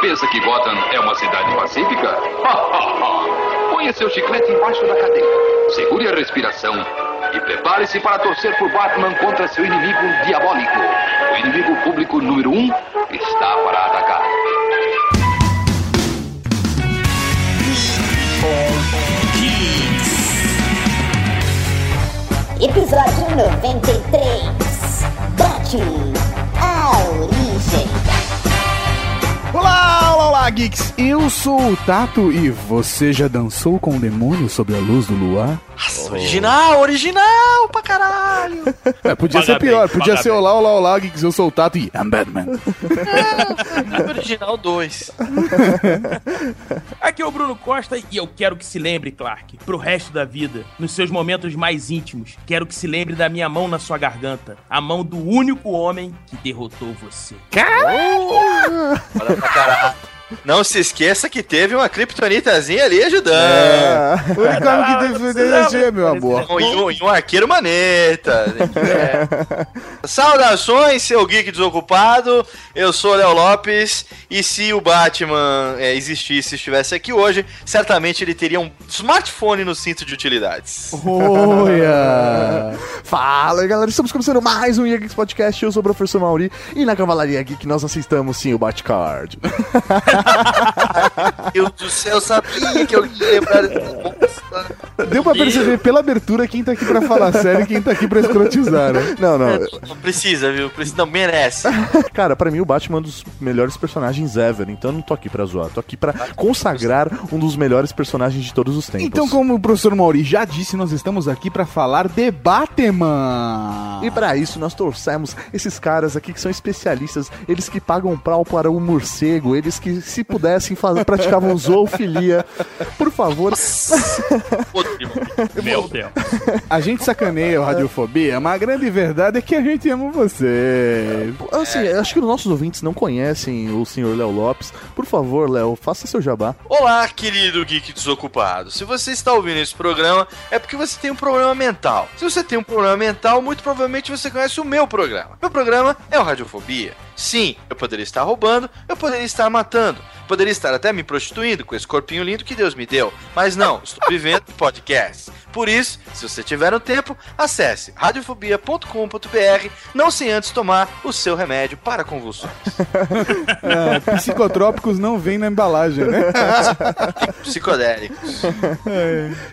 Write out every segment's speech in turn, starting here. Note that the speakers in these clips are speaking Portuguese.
pensa que Gotham é uma cidade pacífica? Ponha seu chiclete embaixo da cadeira. Segure a respiração e prepare-se para torcer por Batman contra seu inimigo diabólico. O inimigo público número um está para atacar. Episódio 93 Batman, Olá, olá, olá, geeks! Eu sou o Tato e você já dançou com o demônio sob a luz do luar? Nossa, original, original pra caralho. É, podia Paga ser pior, bem, podia ser bem. olá, olá, olá, geeks, eu sou o Tato e I'm Batman. original 2. Aqui é o Bruno Costa e eu quero que se lembre, Clark, pro resto da vida, nos seus momentos mais íntimos, quero que se lembre da minha mão na sua garganta, a mão do único homem que derrotou você. Olha pra caralho. Não se esqueça que teve uma criptonitazinha ali ajudando. É, o único homem que defendeu precisava, você, meu amor. E um, e um arqueiro maneta. É. Saudações, seu geek desocupado. Eu sou o Léo Lopes. E se o Batman é, existisse e estivesse aqui hoje, certamente ele teria um smartphone no cinto de utilidades. Olha! Fala galera, estamos começando mais um Geeks Podcast. Eu sou o professor Mauri e na Cavalaria Geek nós assistamos sim o Batcard. Meu Deus do céu, eu sabia que eu ia lembrar. Deu pra perceber pela abertura quem tá aqui pra falar sério e quem tá aqui pra escrotizar, né? Não, não. Não precisa, viu? Precisa, não, merece. Cara, pra mim o Batman é um dos melhores personagens ever, então eu não tô aqui pra zoar, tô aqui pra consagrar um dos melhores personagens de todos os tempos. Então, como o professor Mauri já disse, nós estamos aqui pra falar de Batman. E pra isso nós trouxemos esses caras aqui que são especialistas, eles que pagam pau para o morcego, eles que se pudessem fazer, praticavam zoofilia. Por favor, Meu Deus. A gente sacaneia o Radiofobia, mas a grande verdade é que a gente ama você. assim, acho que os nossos ouvintes não conhecem o senhor Léo Lopes. Por favor, Léo, faça seu jabá. Olá, querido geek desocupado. Se você está ouvindo esse programa, é porque você tem um problema mental. Se você tem um problema mental, muito provavelmente você conhece o meu programa. Meu programa é o Radiofobia. Sim, eu poderia estar roubando, eu poderia estar matando, poderia estar até me prostituindo com esse corpinho lindo que Deus me deu. Mas não, estou vivendo podcast. Por isso, se você tiver um tempo, acesse radiofobia.com.br, não sem antes tomar o seu remédio para convulsões. Ah, psicotrópicos não vem na embalagem, né? Psicodélicos.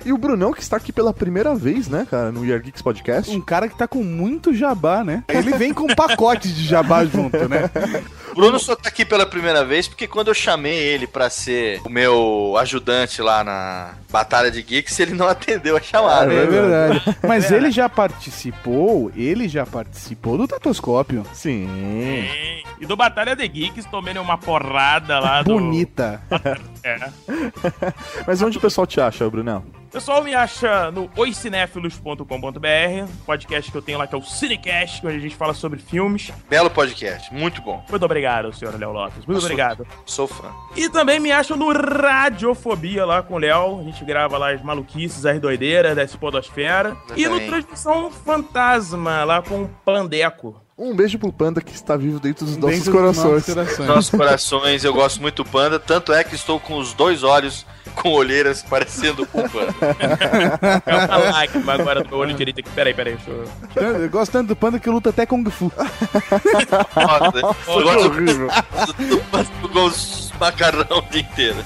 E o Brunão, que está aqui pela primeira vez, né, cara, no Year Geeks Podcast. Um cara que tá com muito jabá, né? Ele vem com um pacote de jabá junto, né? Bruno só tá aqui pela primeira vez porque quando eu chamei ele pra ser o meu ajudante lá na Batalha de Geeks, ele não atendeu a chamada. É verdade. Mas ele já participou, ele já participou do Tatoscópio. Sim. E do Batalha de Geeks, tomei uma porrada lá do... Bonita. É. Mas onde o pessoal te acha, Brunão? Pessoal me acha no oicinéfilos.com.br, podcast que eu tenho lá que é o Cinecast, onde a gente fala sobre filmes. Belo podcast, muito bom. Muito obrigado, senhor Léo Lopes. Muito Eu sou- obrigado. Sou fã. E também me acham no Radiofobia lá com o Léo. A gente grava lá as maluquices, as doideiras dessa podosfera. E no Exatamente. Transmissão Fantasma lá com o Pandeco. Um beijo pro Panda que está vivo dentro dos nossos Dentro dos corações. nossos corações. Nossos corações, eu gosto muito do Panda, tanto é que estou com os dois olhos com olheiras parecendo o Panda. É uma lágrima agora do meu olho direito aqui. Peraí, peraí, deixa eu... Eu gosto tanto do panda que luta até Kung Fu. Nossa, eu gosto horrível. do Panda com os macarrão o dia inteiro.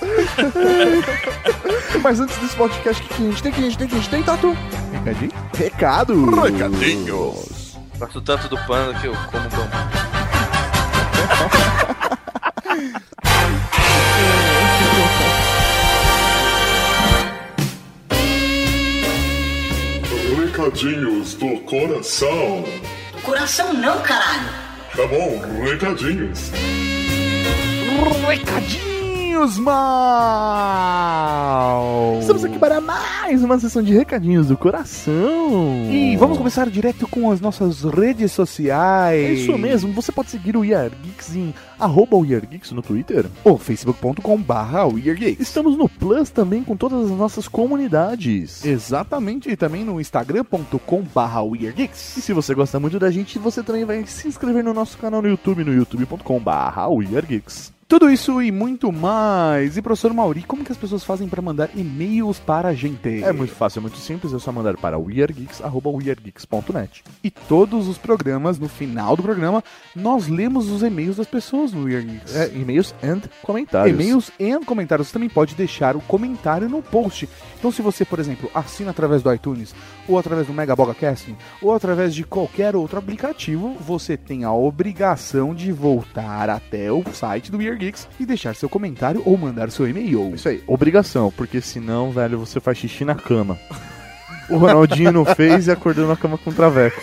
Mas antes desse podcast, o que que a gente tem? O que a gente tem? O que a gente tem, Tatu? Recadinho? Recado! Recadinhos. Gosto tanto do Panda que eu como bambu. Recadinhos do coração. Coração não, caralho. Tá bom, recadinhos. Recadinhos mal! Estamos aqui para mais uma sessão de recadinhos do coração. E vamos começar direto com as nossas redes sociais. É isso mesmo, você pode seguir o Year Geeks em arroba no Twitter. Ou facebook.com barra. Estamos no Plus também com todas as nossas comunidades. Exatamente, e também no instagram.com barra. E se você gosta muito da gente, você também vai se inscrever no nosso canal no YouTube, no youtube.com barra. Tudo isso e muito mais. E professor Mauri, como que as pessoas fazem para mandar e-mails para a gente? É muito fácil, é muito simples, é só mandar para weirdgeeks.weirdgeeks.net. E todos os programas, no final do programa, nós lemos os e-mails das pessoas no Weird Geeks. É, e-mails and comentários. E-mails e comentários. Você também pode deixar o comentário no post. Então, se você, por exemplo, assina através do iTunes, ou através do Megaboga Casting, ou através de qualquer outro aplicativo, você tem a obrigação de voltar até o site do Weird Geeks e deixar seu comentário ou mandar seu e-mail. Isso aí, obrigação, porque senão, velho, você faz xixi na cama. O Ronaldinho não fez e acordou na cama com um traveco.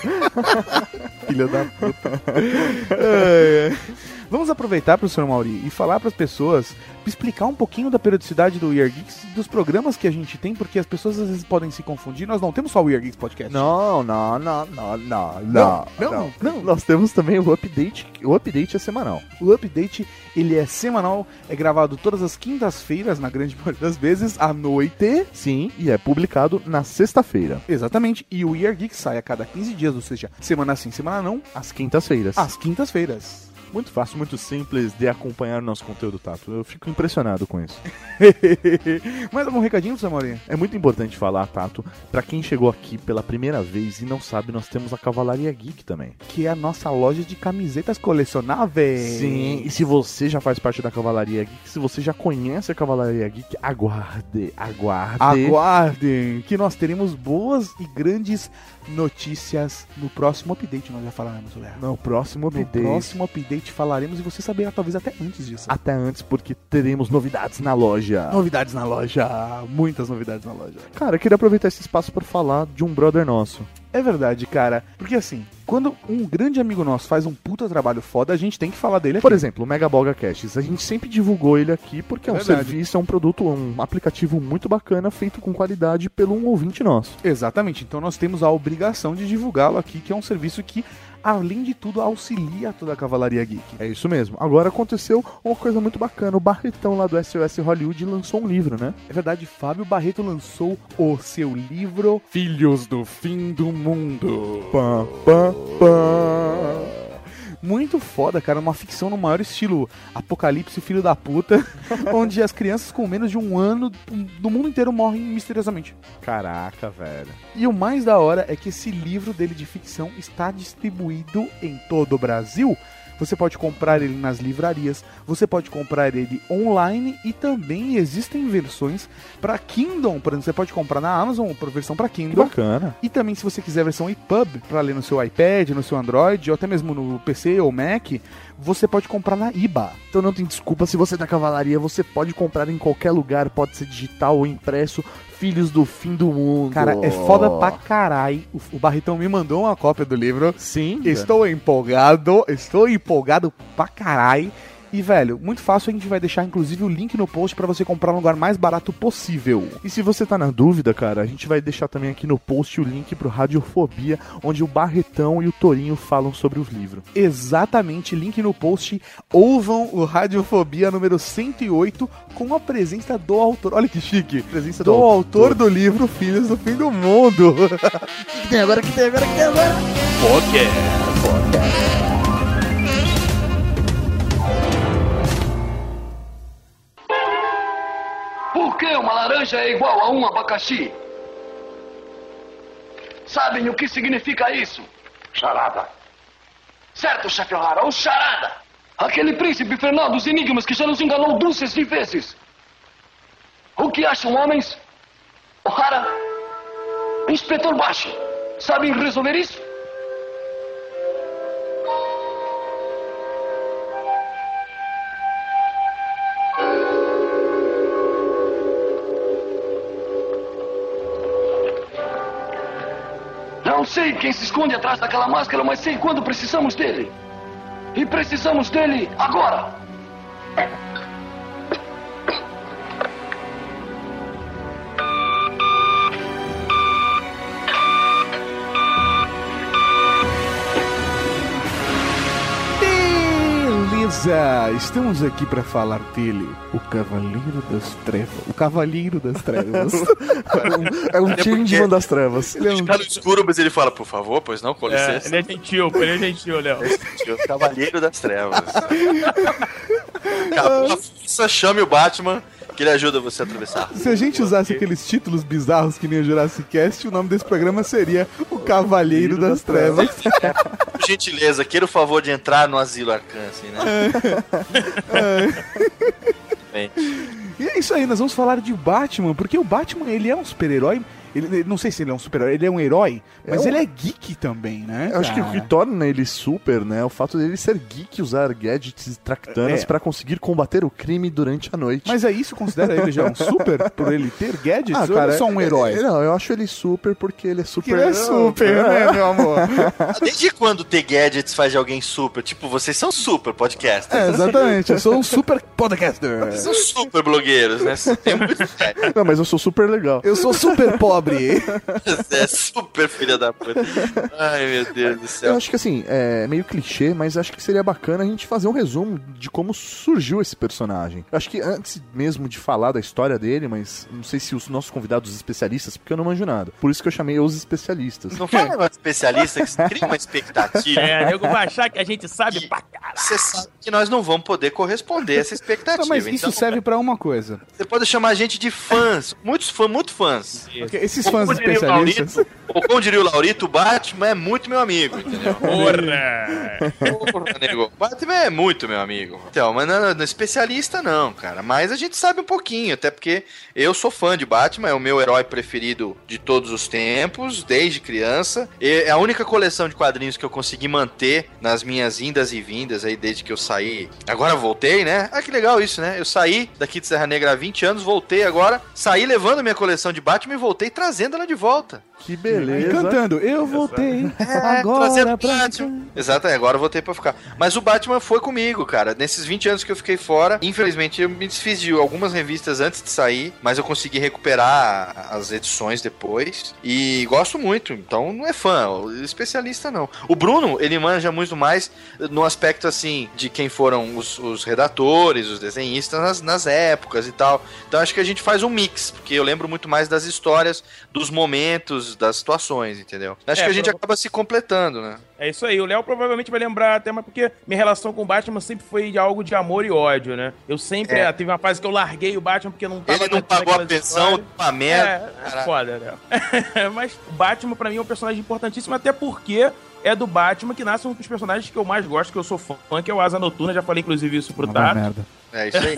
Filha da puta. É, é. Vamos aproveitar, professor Mauri, e falar para as pessoas, explicar um pouquinho da periodicidade do Weird Geeks, dos programas que a gente tem, porque as pessoas às vezes podem se confundir. Nós não temos só o Weird Geeks Podcast. Não, não, não, não, não, Não, não, não. Nós temos também o update. O update é semanal. O update, ele é semanal, é gravado todas as quintas-feiras, na grande maioria das vezes, à noite. Sim, e é publicado na sexta-feira. Exatamente. E o Weird Geeks sai a cada 15 dias, ou seja, semana sim, semana não, Às quintas-feiras. às quintas-feiras. Muito fácil, muito simples de acompanhar o nosso conteúdo, Tato. Eu fico impressionado com isso. Mais algum recadinho, Mauri? É muito importante falar, Tato, pra quem chegou aqui pela primeira vez e não sabe, nós temos a Cavalaria Geek também. Que é a nossa loja de camisetas colecionáveis. Sim, e se você já faz parte da Cavalaria Geek, se você já conhece a Cavalaria Geek, aguarde, aguarde. Aguardem que nós teremos boas e grandes notícias no próximo update. Nós já falaremos, Léo. No próximo No update. próximo update falaremos e você saberá talvez até antes disso. Até antes, porque teremos novidades na loja. Novidades na loja, muitas novidades na loja. Cara, eu queria aproveitar esse espaço para falar de um brother nosso. É verdade, cara. Porque assim, quando um grande amigo nosso faz um puta trabalho foda, a gente tem que falar dele aqui. Por exemplo, o Megaboga Caches. A gente sempre divulgou ele aqui porque é um Verdade. serviço, é um produto, um aplicativo muito bacana, feito com qualidade pelo um ouvinte nosso. Exatamente. Então nós temos a obrigação de divulgá-lo aqui, que é um serviço que, além de tudo, auxilia toda a Cavalaria Geek. É isso mesmo. Agora aconteceu uma coisa muito bacana. O Barretão lá do SOS Hollywood lançou um livro, né? É verdade, Fábio Barreto lançou o seu livro Filhos do Fim do Mundo. Pam, pam, pam. Muito foda, cara. Uma ficção no maior estilo Apocalipse Filho da Puta, onde as crianças com menos de um ano do mundo inteiro morrem misteriosamente. Caraca, velho. E o mais da hora é que esse livro dele de ficção está distribuído em todo o Brasil. Você pode comprar ele nas livrarias, você pode comprar ele online e também existem versões para Kindle. Por exemplo, você pode comprar na Amazon por versão para Que Kindle. bacana. E também, se você quiser a versão EPUB para ler no seu iPad, no seu Android ou até mesmo no PC ou Mac, você pode comprar na IBA. Então não tem desculpa, se você é da cavalaria, você pode comprar em qualquer lugar, pode ser digital ou impresso. Filhos do fim do mundo. Cara, é foda pra carai. O, o Barretão me mandou uma cópia do livro. Sim. Estou empolgado, estou empolgado pra carai. E, velho, muito fácil, a gente vai deixar inclusive o link no post pra você comprar no lugar mais barato possível. E se você tá na dúvida, cara, a gente vai deixar também aqui no post o link pro Radiofobia, onde o Barretão e o Torinho falam sobre os livros. Exatamente, link no post. Ouvam o Radiofobia número 108 com a presença do autor. Olha que chique. Presença Do autor do livro Filhos do Fim do Mundo. que tem agora, que tem agora, que tem agora. Por que uma laranja é igual a um abacaxi? Sabem o que significa isso? Charada. Certo, chefe O'Hara, o charada. Aquele príncipe infernal dos enigmas que já nos enganou dúzias de vezes. O que acham, homens? O'Hara, inspetor Baixo, sabem resolver isso? Sei quem se esconde atrás daquela máscara, mas sei quando precisamos dele. E precisamos dele agora. Beleza, estamos aqui pra falar dele, o Cavaleiro das Trevas. O Cavaleiro das Trevas. É um Changeman das trevas. Ele é um Tá no escuro, mas ele fala, por favor, pois não, com É, licença. ele é gentil, ele é gentil, Léo. O Cavaleiro das Trevas. Acabou a força, chame o Batman, que ele ajuda você a atravessar. Se a gente usasse aqueles títulos bizarros que nem o Jurassic Cast, o nome desse programa seria O Cavalheiro das Trevas. Por gentileza, queira o favor de entrar no asilo Arcance, né? Bem, E é isso aí, nós vamos falar de Batman, porque o Batman, ele é um super-herói. Ele, ele- não sei se ele é um super-herói, ele é um herói, mas um- ele é geek também, né? Eu acho que o que torna ele super, né, é o fato dele ser geek, usar gadgets e tractanas É. pra conseguir combater o crime durante a noite. Mas é isso, considera ele já um super por ele ter gadgets? Ah, ou cara, ele é só um herói? é- Não, eu acho ele super porque ele é super. Porque ele é super, né, meu amor? desde quando ter gadgets faz de alguém super? Tipo, vocês são super podcasters. É, exatamente, eu sou um super podcaster. Vocês são super blogueiros, né? Não, mas eu sou super legal. Eu sou super pobre. Você é super filha da puta. Ai, meu Deus do Eu céu. acho que assim, é meio clichê, mas acho que seria bacana a gente fazer um resumo de como surgiu esse personagem. Eu acho que antes mesmo de falar da história dele, mas não sei se os nossos convidados especialistas, porque eu não manjo nada. Por isso que eu chamei os especialistas. Não fala um especialista que cria uma expectativa. É, nego vai achar que a gente sabe pra caralho. Você sabe que nós não vamos poder corresponder a essa expectativa. Não, mas isso então, serve pra uma coisa. Você pode chamar a gente de fãs. Muitos fãs, muito fãs. Porque esses fãs o especialistas. Laurito, ou como diria o Laurito, o Batman é muito meu amigo, entendeu? Porra! Porra, nego. O Batman é muito meu amigo. Então, mas não, não, especialista não, cara. Mas a gente sabe um pouquinho, até porque eu sou fã de Batman, é o meu herói preferido de todos os tempos, desde criança. E é a única coleção de quadrinhos que eu consegui manter nas minhas indas e vindas aí desde que eu saí. Agora voltei, né? Ah, que legal isso, né? Eu saí daqui de Serra Negra há 20 anos, voltei agora, saí levando minha coleção de Batman e voltei trazendo ela de volta. Que E beleza. cantando, eu voltei trazendo agora pra Batman. Exato, é, agora eu voltei pra ficar. Mas o Batman foi comigo, cara. Nesses 20 anos que eu fiquei fora, infelizmente eu me desfiz de algumas revistas antes de sair, mas eu consegui recuperar as edições depois. E gosto muito, então não é fã, especialista não. O Bruno, ele manja muito mais no aspecto assim de quem foram os, os redatores, os desenhistas nas, nas épocas e tal. Então acho que a gente faz um mix, porque eu lembro muito mais das histórias, dos momentos, das situações, entendeu? Acho É, que a gente prova- acaba se completando, né? É isso aí, o Léo provavelmente vai lembrar até, mas porque minha relação com o Batman sempre foi de algo de amor e ódio, né? Eu sempre. É. ah, Teve uma fase que eu larguei o Batman porque não tava Ele não pagou a pensão, uma merda. É, é foda, né? Mas o Batman, pra mim, é um personagem importantíssimo, até porque é do Batman que nasce um dos personagens que eu mais gosto, que eu sou fã, que é o Asa Noturna. Já falei, inclusive, isso pro Tato. merda. É isso aí.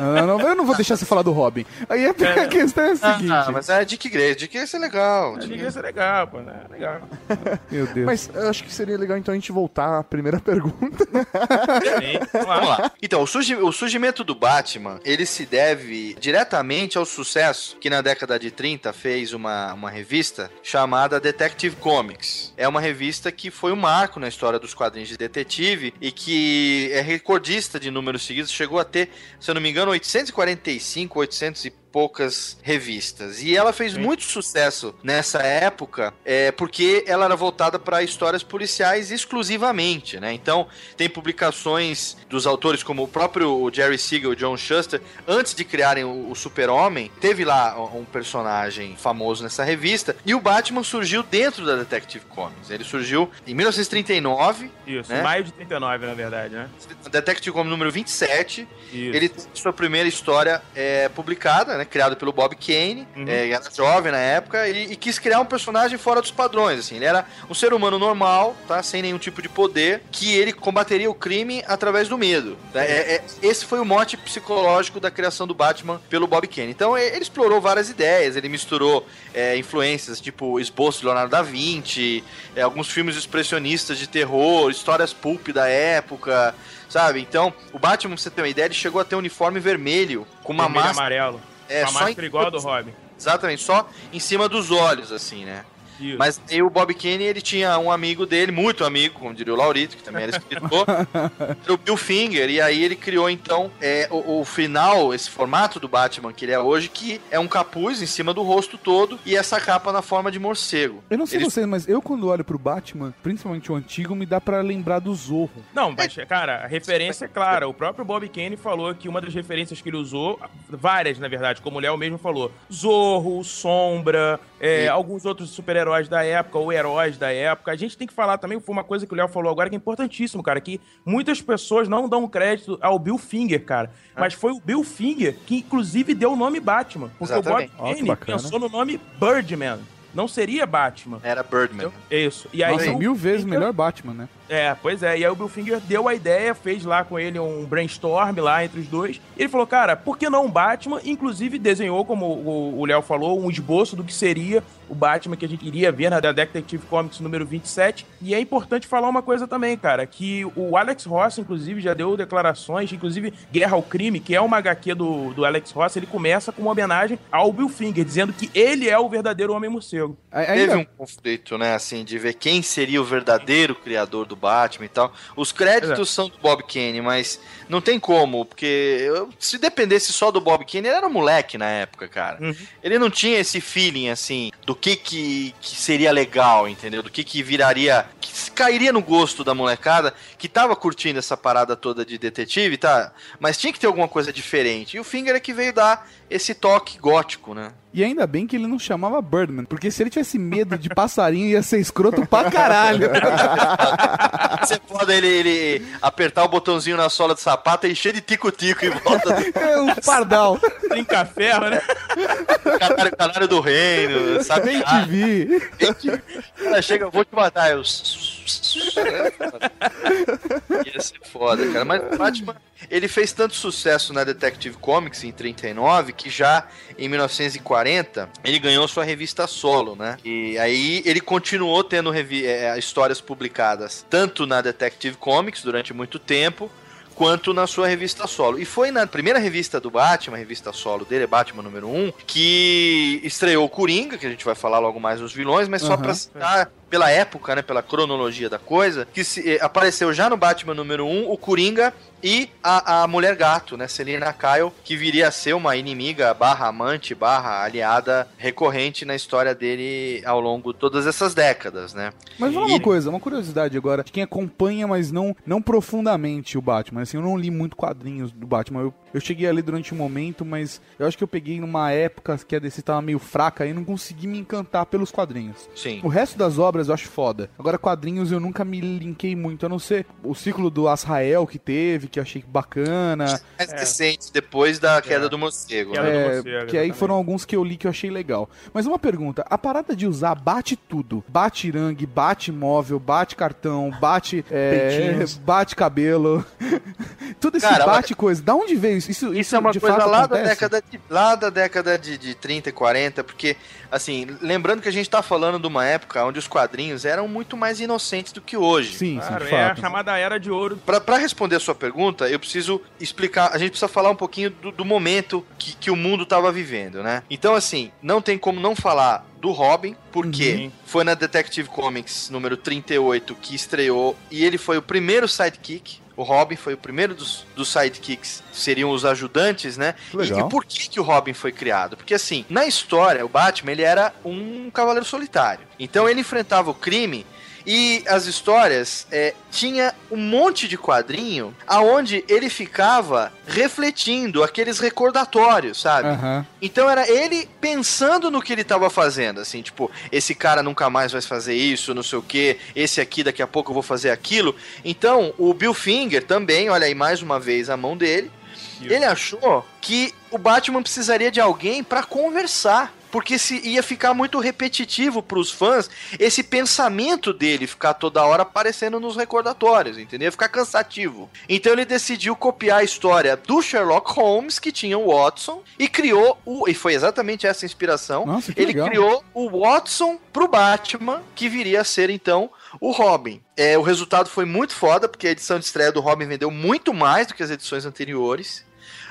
Não, não, eu não vou deixar você falar do Robin. Aí a a questão é a seguinte. ah, mas é Dick Grayson. Dick Grayson é legal. Acho Dick que ia ser legal, pô, né? Legal. Meu Deus. Mas eu acho que seria legal então a gente voltar à primeira pergunta. Sim, vamos lá. Vamos lá. Então, o, surgi- o surgimento do Batman, ele se deve diretamente ao sucesso que na década de 30 fez uma, uma revista chamada Detective Comics. É uma revista que foi um marco na história dos quadrinhos de detetive e que é recordista de números seguidos, chegou a ter, se eu não me engano, 845, 800 e poucas revistas. E ela fez muito sucesso nessa época, é, porque ela era voltada para histórias policiais exclusivamente, né? Então, tem publicações dos autores como o próprio Jerry Siegel e John Shuster, antes de criarem o, o Super-Homem, teve lá um personagem famoso nessa revista, e o Batman surgiu dentro da Detective Comics. Ele surgiu em 1939, Isso, Né? maio de 39, na verdade, né? Detective Comics número 27, Isso. ele tem sua primeira história é, publicada, né, criado pelo Bob Kane, Uhum. é, era jovem na época, e, e quis criar um personagem fora dos padrões, assim, ele era um ser humano normal, tá, sem nenhum tipo de poder, que ele combateria o crime através do medo. tá? É- é- esse foi o mote psicológico da criação do Batman pelo Bob Kane. Então ele explorou várias ideias, ele misturou é, influências tipo esboço de Leonardo da Vinci, é, alguns filmes expressionistas de terror, histórias pulp da época, sabe? Então, o Batman, pra você ter uma ideia, ele chegou a ter um uniforme vermelho com uma Vermelho máscara. amarelo. É, a só em- igual a do Robin. Exatamente, só em cima dos olhos, assim, né? Isso. Mas aí o Bob Kane, ele tinha um amigo dele, muito amigo, como diria o Laurito, que também era escritor, era o Bill Finger, e aí ele criou, então, é, o, o final, esse formato do Batman que ele é hoje, que é um capuz em cima do rosto todo e essa capa na forma de morcego. Eu não sei Ele- vocês, mas eu quando olho pro Batman, principalmente o antigo, me dá pra lembrar do Zorro. Não, mas, cara, a referência é clara. O próprio Bob Kane falou que uma das referências que ele usou, várias, na verdade, como o Léo mesmo falou, Zorro, Sombra, é, alguns outros super-heróis da época ou heróis da época. A gente tem que falar também, foi uma coisa que o Léo falou agora que é importantíssimo, cara, que muitas pessoas não dão crédito ao Bill Finger, cara. Mas foi o Bill Finger que, inclusive, deu o nome Batman. Porque Exatamente. o Bob Kane bacana. pensou no nome Birdman. Não seria Batman. Era Birdman. Isso. E aí, Nossa, o mil vezes Finger- melhor Batman, né? É, pois é. E aí o Bill Finger deu a ideia, fez lá com ele um brainstorm lá entre os dois. E ele falou, cara, por que não um Batman? Inclusive desenhou, como o Léo falou, um esboço do que seria o Batman que a gente iria ver na Detective Comics número 27. E é importante falar uma coisa também, cara, que o Alex Ross, inclusive, já deu declarações, inclusive Guerra ao Crime, que é uma HQ do, do Alex Ross, ele começa com uma homenagem ao Bill Finger, dizendo que ele é o verdadeiro Homem-Morcego. Aí- Teve um conflito, né, assim, de ver quem seria o verdadeiro criador do Batman e tal. Os créditos são do Bob Kane, mas não tem como, porque eu- se dependesse só do Bob Kane, ele era moleque na época, cara. Uhum. Ele não tinha esse feeling, assim, do que que, que seria legal, entendeu? Do que que viraria, que cairia no gosto da molecada, que tava curtindo essa parada toda de detetive, tá? Mas tinha que ter alguma coisa diferente. E o Finger é que veio dar esse toque gótico, né? E ainda bem que ele não chamava Birdman, porque se ele tivesse medo de passarinho, ia ser escroto pra caralho. Você pode ele, ele apertar o botãozinho na sola do sapato e encher de tico-tico em volta do É um pardal. Trinca ferro, né? canário, canário do reino, sabe? Bem Ah, te vi. Ela chega, eu vou te matar. Eu... Ia ser foda, cara. Mas o Batman, ele fez tanto sucesso na Detective Comics em 39 que já em 1940 ele ganhou sua revista solo, né? E aí ele continuou tendo revi- eh, histórias publicadas tanto na Detective Comics durante muito tempo quanto na sua revista solo. E foi na primeira revista do Batman, a revista solo dele, Batman número 1, que estreou o Coringa, que a gente vai falar logo mais dos vilões, mas só Aham. pra citar pela época, né, pela cronologia da coisa, que se- eh, apareceu já no Batman número 1 o Coringa e a, a Mulher Gato, né, Selina Kyle, que viria a ser uma inimiga barra amante, barra aliada recorrente na história dele ao longo de todas essas décadas, né. Mas E- uma coisa, uma curiosidade agora. de Quem acompanha, mas não, não profundamente o Batman. Assim, eu não li muito quadrinhos do Batman. Eu, eu cheguei ali durante um momento, mas eu acho que eu peguei numa época que a DC tava meio fraca e não consegui me encantar pelos quadrinhos. Sim. O resto das obras eu acho foda. Agora, quadrinhos eu nunca me linkei muito, a não ser o ciclo do Azrael que teve, que eu achei bacana. Mais É. recente, depois da queda do morcego. Queda né? do É, morcego, que aí foram alguns que eu li que eu achei legal. Mas uma pergunta, a parada de usar bate tudo, bate irangue, bate móvel, bate cartão, bate é, bate cabelo, tudo esse Cara, bate coisa, da onde veio isso? Isso, Isso é uma de coisa lá acontece? da década de lá da década de, de 30 e 40, porque assim, lembrando que a gente tá falando de uma época onde os quadrinhos eram muito mais inocentes do que hoje. Sim, sim, Claro, de é a fato. chamada Era de Ouro. Pra pra responder a sua pergunta, eu preciso explicar, a gente precisa falar um pouquinho do, do momento que, que o mundo tava vivendo, né? Então, assim, não tem como não falar do Robin, porque Uhum. foi na Detective Comics número 38 que estreou e ele foi o primeiro sidekick. O Robin foi o primeiro dos, dos sidekicks, seriam os ajudantes, né? E, Legal. e por que, que o Robin foi criado? Porque assim, na história, o Batman ele era um cavaleiro solitário. Então ele enfrentava o crime e as histórias é, tinha um monte de quadrinho aonde ele ficava refletindo aqueles recordatórios, sabe? Aham. Então era ele pensando no que ele tava fazendo, assim, tipo, esse cara nunca mais vai fazer isso, não sei o que, esse aqui daqui a pouco eu vou fazer aquilo. Então, o Bill Finger também, olha aí mais uma vez a mão dele, ele achou que o Batman precisaria de alguém pra conversar. Porque se ia ficar muito repetitivo pros fãs esse pensamento dele ficar toda hora aparecendo nos recordatórios, entendeu? Ia ficar cansativo. Então ele decidiu copiar a história do Sherlock Holmes, que tinha o Watson, e criou o. E foi exatamente essa inspiração. Nossa, ele legal. criou o Watson pro Batman, que viria a ser então o Robin. É, o resultado foi muito foda, porque a edição de estreia do Robin vendeu muito mais do que as edições anteriores.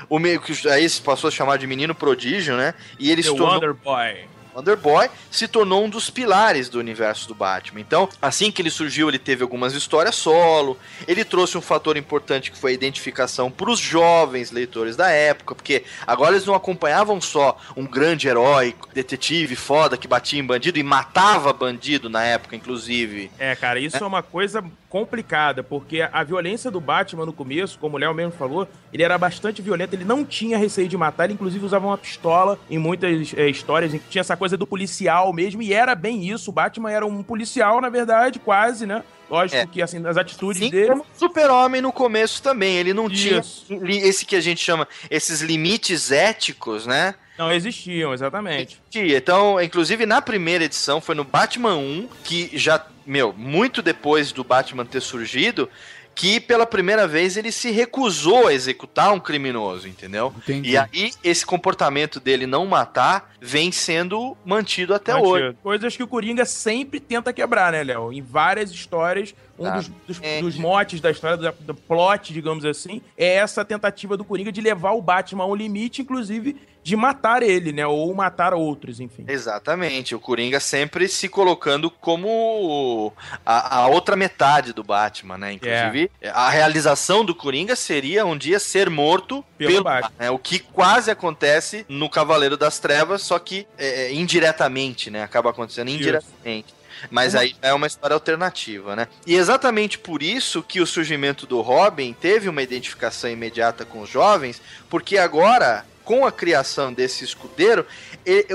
O meio que aí se passou a chamar de menino prodígio, né? E ele The se tornou Wonder Boy. Wonder Boy se tornou um dos pilares do universo do Batman. Então, assim que ele surgiu, ele teve algumas histórias solo. Ele trouxe um fator importante que foi a identificação para os jovens leitores da época, porque agora eles não acompanhavam só um grande herói, detetive foda que batia em bandido e matava bandido na época, inclusive. É, cara, isso é uma coisa complicada, porque a violência do Batman no começo, como o Léo mesmo falou, ele era bastante violento, ele não tinha receio de matar, ele inclusive usava uma pistola em muitas é, histórias, em que tinha essa coisa coisa do policial mesmo, e era bem isso. O Batman era um policial, na verdade, quase, né? Lógico É. que, assim, as atitudes Assim dele. Super-Homem no começo também. Ele não Isso. tinha esse que a gente chama, esses limites éticos, né? Não existiam, exatamente. Existia. Então, inclusive na primeira edição, foi no Batman 1, que já, meu, muito depois do Batman ter surgido, que pela primeira vez ele se recusou a executar um criminoso, entendeu? Entendi. E aí, esse comportamento dele não matar vem sendo mantido até Mantido. hoje. Coisas que o Coringa sempre tenta quebrar, né, Léo? Em várias histórias, um Tá. dos, dos, É. dos motes da história, do, do plot, digamos assim, é essa tentativa do Coringa de levar o Batman ao limite, inclusive de matar ele, né? Ou matar outros, enfim. Exatamente, o Coringa sempre se colocando como a, a outra metade do Batman, né? Inclusive, a realização do Coringa seria um dia ser morto Pelo pelo, Batman. Batman, né? O que quase acontece no Cavaleiro das Trevas, só que é, indiretamente, né? Acaba acontecendo Isso. indiretamente. Mas Uma- aí é uma história alternativa, né? E exatamente por isso que o surgimento do Robin teve uma identificação imediata com os jovens, porque agora, com a criação desse escudeiro,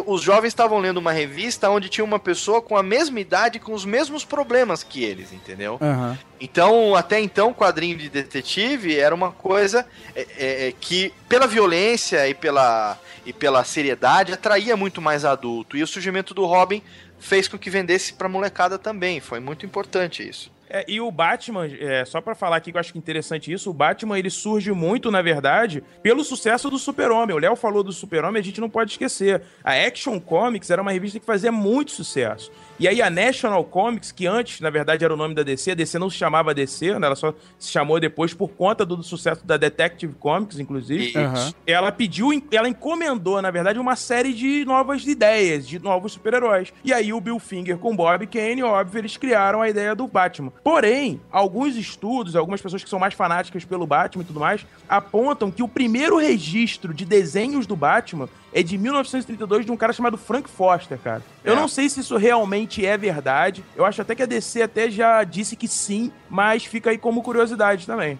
os jovens estavam lendo uma revista onde tinha uma pessoa com a mesma idade, com os mesmos problemas que eles, entendeu? Aham. Então, até então, o quadrinho de detetive era uma coisa é, é, é, que, pela violência e pela, e pela seriedade, atraía muito mais adulto. E o surgimento do Robin fez com que vendesse pra molecada também. Foi muito importante isso. É, e o Batman, é, só pra falar aqui que eu acho que interessante isso, o Batman ele surge muito, na verdade, pelo sucesso do Super-Homem. O Léo falou do Super-Homem, a gente não pode esquecer. A Action Comics era uma revista que fazia muito sucesso. E aí a National Comics, que antes, na verdade, era o nome da DC, a DC não se chamava DC, né? ela só se chamou depois por conta do sucesso da Detective Comics, inclusive. Aham. Ela pediu, ela encomendou, na verdade, uma série de novas ideias, de novos super-heróis. E aí o Bill Finger com Bob Kane, óbvio, eles criaram a ideia do Batman. Porém, alguns estudos, algumas pessoas que são mais fanáticas pelo Batman e tudo mais, apontam que o primeiro registro de desenhos do Batman é de 1932 de um cara chamado Frank Foster, cara. Eu É. não sei se isso realmente é verdade. Eu acho até que a DC até já disse que sim, mas fica aí como curiosidade também.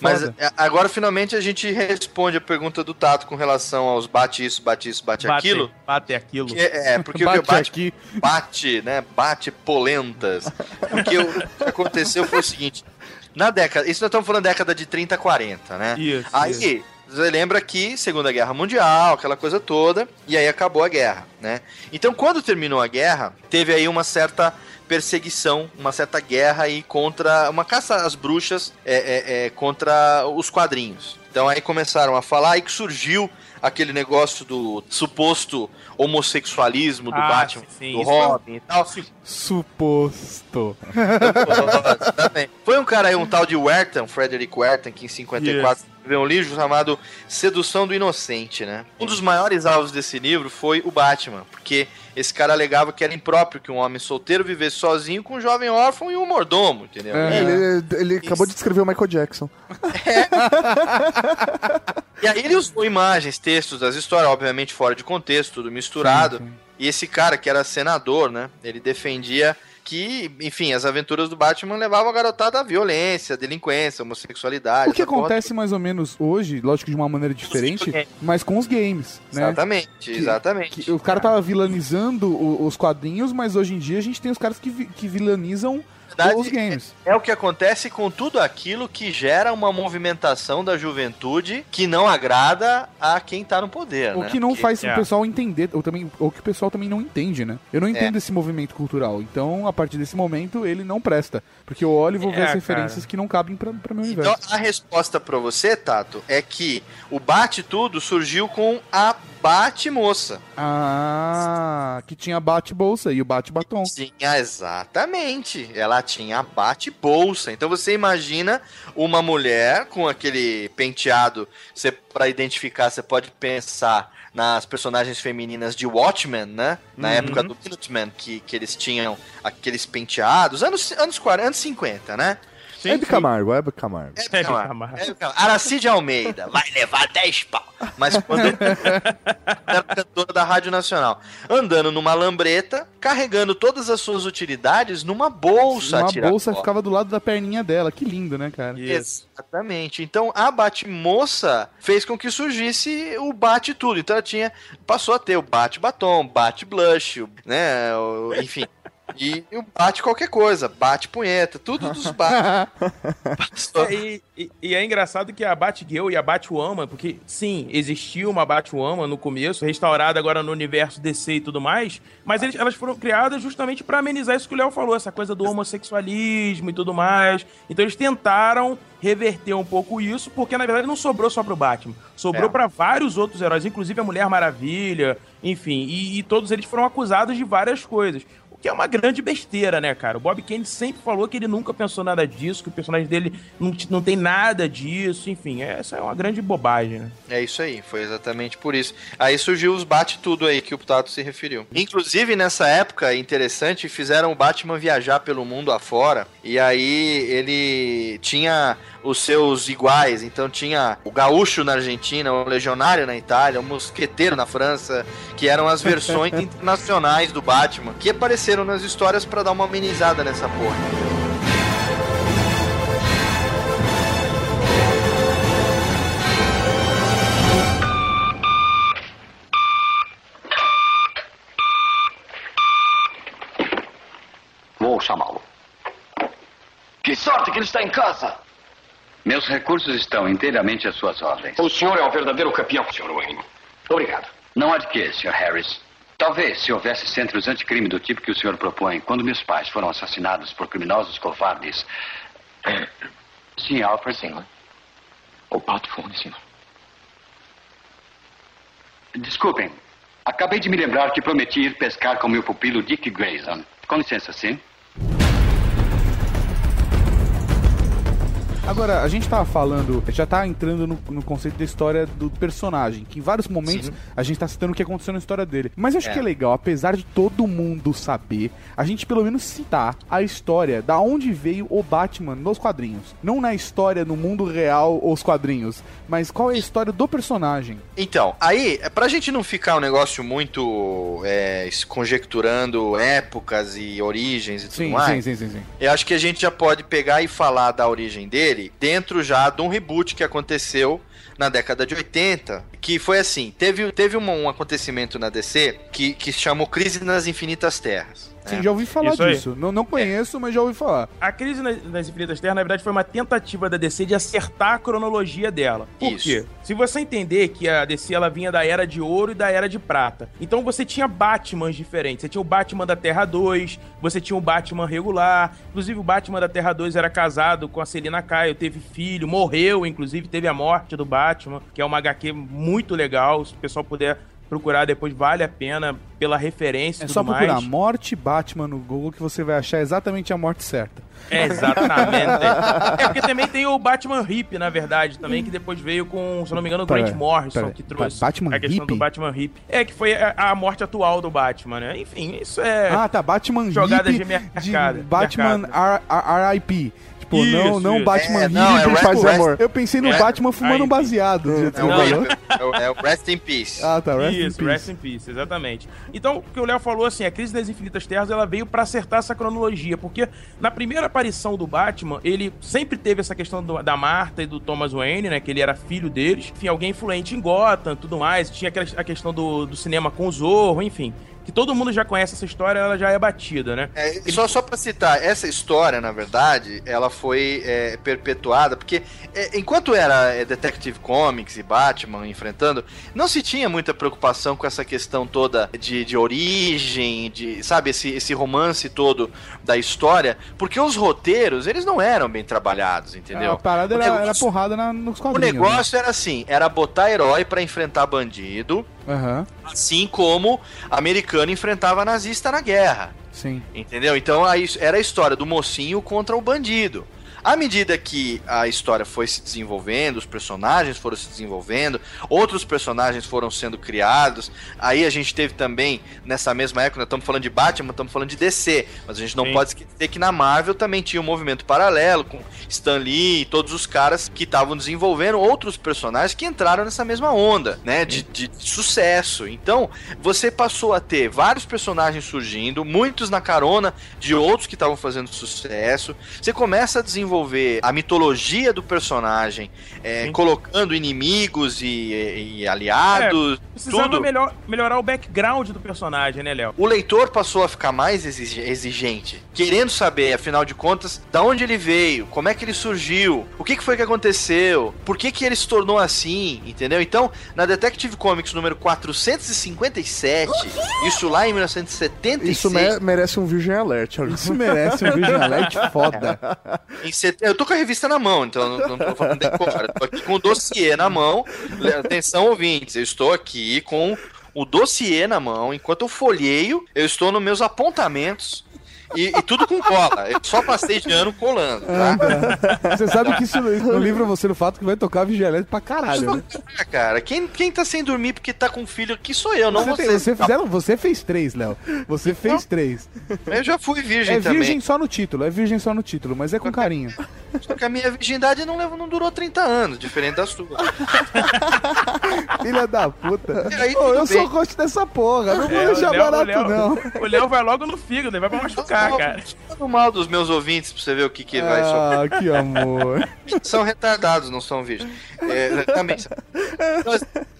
Mas é, agora, finalmente, a gente responde a pergunta do Tato com relação aos bate isso, bate isso, bate, aquilo. Bate aquilo. Que é, é, porque o Bate que bate, aqui. bate, né? Bate polentas. Porque o que aconteceu foi o seguinte: na década. Isso nós estamos falando da década de 30, 40, né? Isso. Aí, isso. Você lembra que Segunda Guerra Mundial, aquela coisa toda, e aí acabou a guerra, né? Então, quando terminou a guerra, teve aí uma certa perseguição, uma certa guerra aí contra uma caça às bruxas é, é, é, contra os quadrinhos. Então aí começaram a falar aí que surgiu aquele negócio do suposto homossexualismo do Ah, Batman, sim, do isso Robin e tal. Suposto. Foi um cara aí, um tal de Werton, Frederick Werton, que em 54 escreveu um livro chamado Sedução do Inocente, né? Um dos maiores alvos desse livro foi o Batman, porque esse cara alegava que era impróprio que um homem solteiro vivesse sozinho com um jovem órfão e um mordomo, entendeu? É. É, ele, ele acabou de descrever o Michael Jackson. E aí ele usou imagens, textos das histórias, obviamente fora de contexto, tudo misturado. Sim, sim. E esse cara, que era senador, né? Ele defendia que, enfim, as aventuras do Batman levavam a garotada à violência, delinquência, homossexualidade. O que acontece mais ou menos hoje, lógico de uma maneira diferente, mas com os games, né? Exatamente, exatamente. Que o cara tava vilanizando os quadrinhos, mas hoje em dia a gente tem os caras que, vi- que vilanizam verdade, os games. É o que acontece com tudo aquilo que gera uma movimentação da juventude que não agrada a quem tá no poder, O né? que não Porque- faz é. o pessoal entender, ou, também, ou que o pessoal também não entende, né? Eu não entendo esse movimento cultural. Então, a partir desse momento, ele não presta. Porque eu olho e vou ver É, as referências cara. que não cabem pra, pra meu Então, universo. a resposta pra você, Tato, é que o Bate Tudo surgiu com a Bate Moça. Ah, que tinha bate-bolsa e o bate-batom. Tinha, exatamente. Ela tinha bate-bolsa. Então você imagina uma mulher com aquele penteado. Você, pra identificar, você pode pensar nas personagens femininas de Watchmen, né? Na Uhum. época do Minuteman, que, que eles tinham aqueles penteados. Anos, anos 40, anos 50, né? Sim, Hebe sim. Camargo, Hebe Camargo. É, É, Camargo. Camargo. É, Camargo. Aracide Almeida, vai levar 10 pau. Mas quando era cantora da Rádio Nacional, andando numa lambreta, carregando todas as suas utilidades numa bolsa. Uma bolsa ficava do lado da perninha dela. Que lindo, né, cara? Exatamente. Então a Batmoça fez com que surgisse o Bate Tudo. Então ela tinha. Passou a ter o Bate Batom, Bate Blush, né? enfim. E, e o Bate qualquer coisa, Bate Punheta, tudo dos Bate. É, e, e- e é engraçado que a Batgirl e a Batwoman, porque sim, existiu uma Batwoman no começo, restaurada agora no universo DC e tudo mais, mas eles- elas foram criadas justamente pra amenizar isso que o Léo falou, essa coisa do homossexualismo e tudo mais. Então eles tentaram reverter um pouco isso, porque na verdade não sobrou só pro Batman, sobrou É. pra vários outros heróis, inclusive a Mulher Maravilha, enfim, e, e todos eles foram acusados de várias coisas. Que é uma grande besteira, né, cara? O Bob Kane sempre falou que ele nunca pensou nada disso, que o personagem dele não, não tem nada disso, enfim, essa é uma grande bobagem, né? É isso aí, foi exatamente por isso. Aí surgiu os Bate Tudo aí que o Tato se referiu. Inclusive, nessa época, interessante, fizeram o Batman viajar pelo mundo afora. E aí ele tinha os seus iguais. Então tinha o gaúcho na Argentina, o legionário na Itália, o mosqueteiro na França, que eram as versões internacionais do Batman, que apareceram nas histórias pra dar uma amenizada nessa porra. Vou chamá-lo. Que sorte que ele está em casa! Meus recursos estão inteiramente às suas ordens. O senhor é um verdadeiro campeão, Sr. Wayne. Obrigado. Não há de que, Sr. Harris. Talvez se houvesse centros anticrime do tipo que o senhor propõe, quando meus pais foram assassinados por criminosos covardes. Sim, Alfred. Senhor. O Batphone, senhor. Desculpem. Acabei de me lembrar que prometi ir pescar com meu pupilo Dick Grayson. Com licença, sim? Agora, a gente tava falando, já tá entrando no, no conceito da história do personagem, que em vários momentos a gente tá citando o que aconteceu na história dele. Mas eu acho É. que é legal, apesar de todo mundo saber, a gente pelo menos citar a história da onde veio o Batman nos quadrinhos. Não na história no mundo real os quadrinhos, mas qual é a história do personagem. Então, aí, é pra gente não ficar um negócio muito é, conjecturando épocas e origens e tudo Sim, mais, sim, sim, sim, sim. eu acho que a gente já pode pegar e falar da origem dele dentro já de um reboot que aconteceu na década de 80, que foi assim, teve, teve um, um acontecimento na DC que, que chamou Crise nas Infinitas Terras. Sim, né? já ouvi falar Isso disso. Não, não conheço, mas já ouvi falar. A crise nas, nas Infinitas Terras, na verdade, foi uma tentativa da DC de acertar a cronologia dela. Por Isso. quê? Se você entender que a DC ela vinha da Era de Ouro e da Era de Prata, então você tinha Batmans diferentes. Você tinha o Batman da Terra 2, você tinha o Batman regular. Inclusive, o Batman da Terra 2 era casado com a Selina Kyle, teve filho, morreu, inclusive, teve a morte do Batman, que é uma HQ muito legal. Se o pessoal puder procurar depois, vale a pena pela referência e É tudo só procurar mais. morte Batman no Google que você vai achar exatamente a morte certa. É, exatamente. é porque também tem o Batman Hip, na verdade, também, que depois veio com, se eu não me engano, o Pera, Grant Morrison, pera, que trouxe Ba- Batman a questão Hip? do Batman Hip. É, que foi a, a morte atual do Batman, né? Enfim, isso é... Ah, tá. Batman Jogadas Hip de mercado, Batman mercado. R- R- RIP. Tipo, Isso, não, não isso. Batman É, não, é Rest- faz Rest- amor. Eu pensei no É, Batman fumando um baseado. É o, é o- é o Rest in Peace. Ah, tá. Rest Isso, in Rest Peace. in Peace, exatamente. Então, o que o Léo falou, assim, a Crise das Infinitas Terras, ela veio pra acertar essa cronologia, porque na primeira aparição do Batman, ele sempre teve essa questão do- da Marta e do Thomas Wayne, né, que ele era filho deles, enfim, alguém influente em Gotham, tudo mais, tinha aquela, a questão do, do cinema com o Zorro, enfim, que todo mundo já conhece essa história, ela já é batida, né? É, só, só pra citar, essa história, na verdade, ela foi é, perpetuada, porque é, enquanto era é, Detective Comics e Batman enfrentando, não se tinha muita preocupação com essa questão toda de, de origem, de, sabe, esse, esse romance todo da história, porque os roteiros, eles não eram bem trabalhados, entendeu? A parada O era, negócio- era porrada na- nos O quadrinhos. negócio era assim, era botar herói pra enfrentar bandido, Né? Aham, assim como americano enfrentava nazista na guerra. sim. Entendeu? Então aí era a história do mocinho contra o bandido. À medida que a história foi se desenvolvendo, os personagens foram se desenvolvendo, outros personagens foram sendo criados. Aí a gente teve também, nessa mesma época, nós estamos falando de Batman, estamos falando de DC. Mas a gente não Sim. pode esquecer que na Marvel também tinha um movimento paralelo com Stan Lee e todos os caras que estavam desenvolvendo outros personagens que entraram nessa mesma onda, né? De, de sucesso. Então, você passou a ter vários personagens surgindo, muitos na carona de outros que estavam fazendo sucesso. Você começa a desenvolver a mitologia do personagem, é, colocando inimigos e, e aliados, Precisava tudo. melhor, melhorar o background do personagem, né, Léo? O leitor passou a ficar mais exige- exigente, querendo saber, afinal de contas, da onde ele veio, como é que ele surgiu, o que, que foi que aconteceu, por que, que ele se tornou assim, entendeu? Então, na Detective Comics número 457, isso lá em 1976, Isso me- merece um Virgin Alert. olha. Isso merece um Virgin Alert foda. Em set- Eu tô com a revista na mão, então não, não tô falando de cor. Eu tô aqui com o dossiê na mão. Atenção, ouvintes, eu estou aqui com o dossiê na mão. Enquanto eu folheio, eu estou nos meus apontamentos. E, e tudo com cola. Eu só passei de ano colando, tá? Você sabe que isso no livro você no fato que vai tocar Alert pra caralho, né? Ah, cara, quem, quem tá sem dormir porque tá com filho aqui sou eu, não Você, você. tem- você, fizeram, você fez três, Léo. Você fez três. Eu já fui virgem É também. virgem só no título, é virgem só no título, mas é com carinho. Só que a minha virgindade não, levou, não durou 30 anos, diferente da sua. Filha da puta. Aí, eu bem. sou host dessa porra, não vou É, o deixar Léo- o barato, Léo- não. O Léo vai logo no fígado, ele vai pra machucar, cara. Falando mal dos meus ouvintes pra você ver o que, que vai sofrer. Ah, que amor. são retardados, não são virgens. É, também são.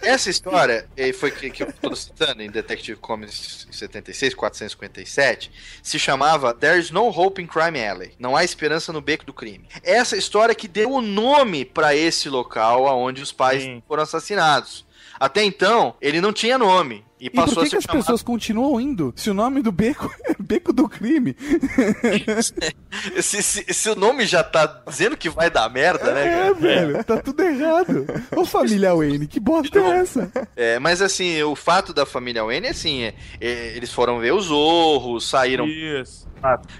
Essa história foi que, que eu tô citando em Detective Comics 76, 457, se chamava There's No Hope in Crime Alley. Não há esperança no beco do crime. Essa história que deu o nome pra esse local onde os pais Sim. foram assassinados. Até então, ele não tinha nome. E E por que, que as chamado pessoas continuam indo? Se o nome do beco é Beco do Crime. se, se- se o nome já tá dizendo que vai dar merda, né, cara? É, velho, tá tudo errado. Ô família Wayne, que bosta é essa? É, mas assim, o fato da família Wayne, assim, é, é, eles foram ver os Zorros, saíram Isso.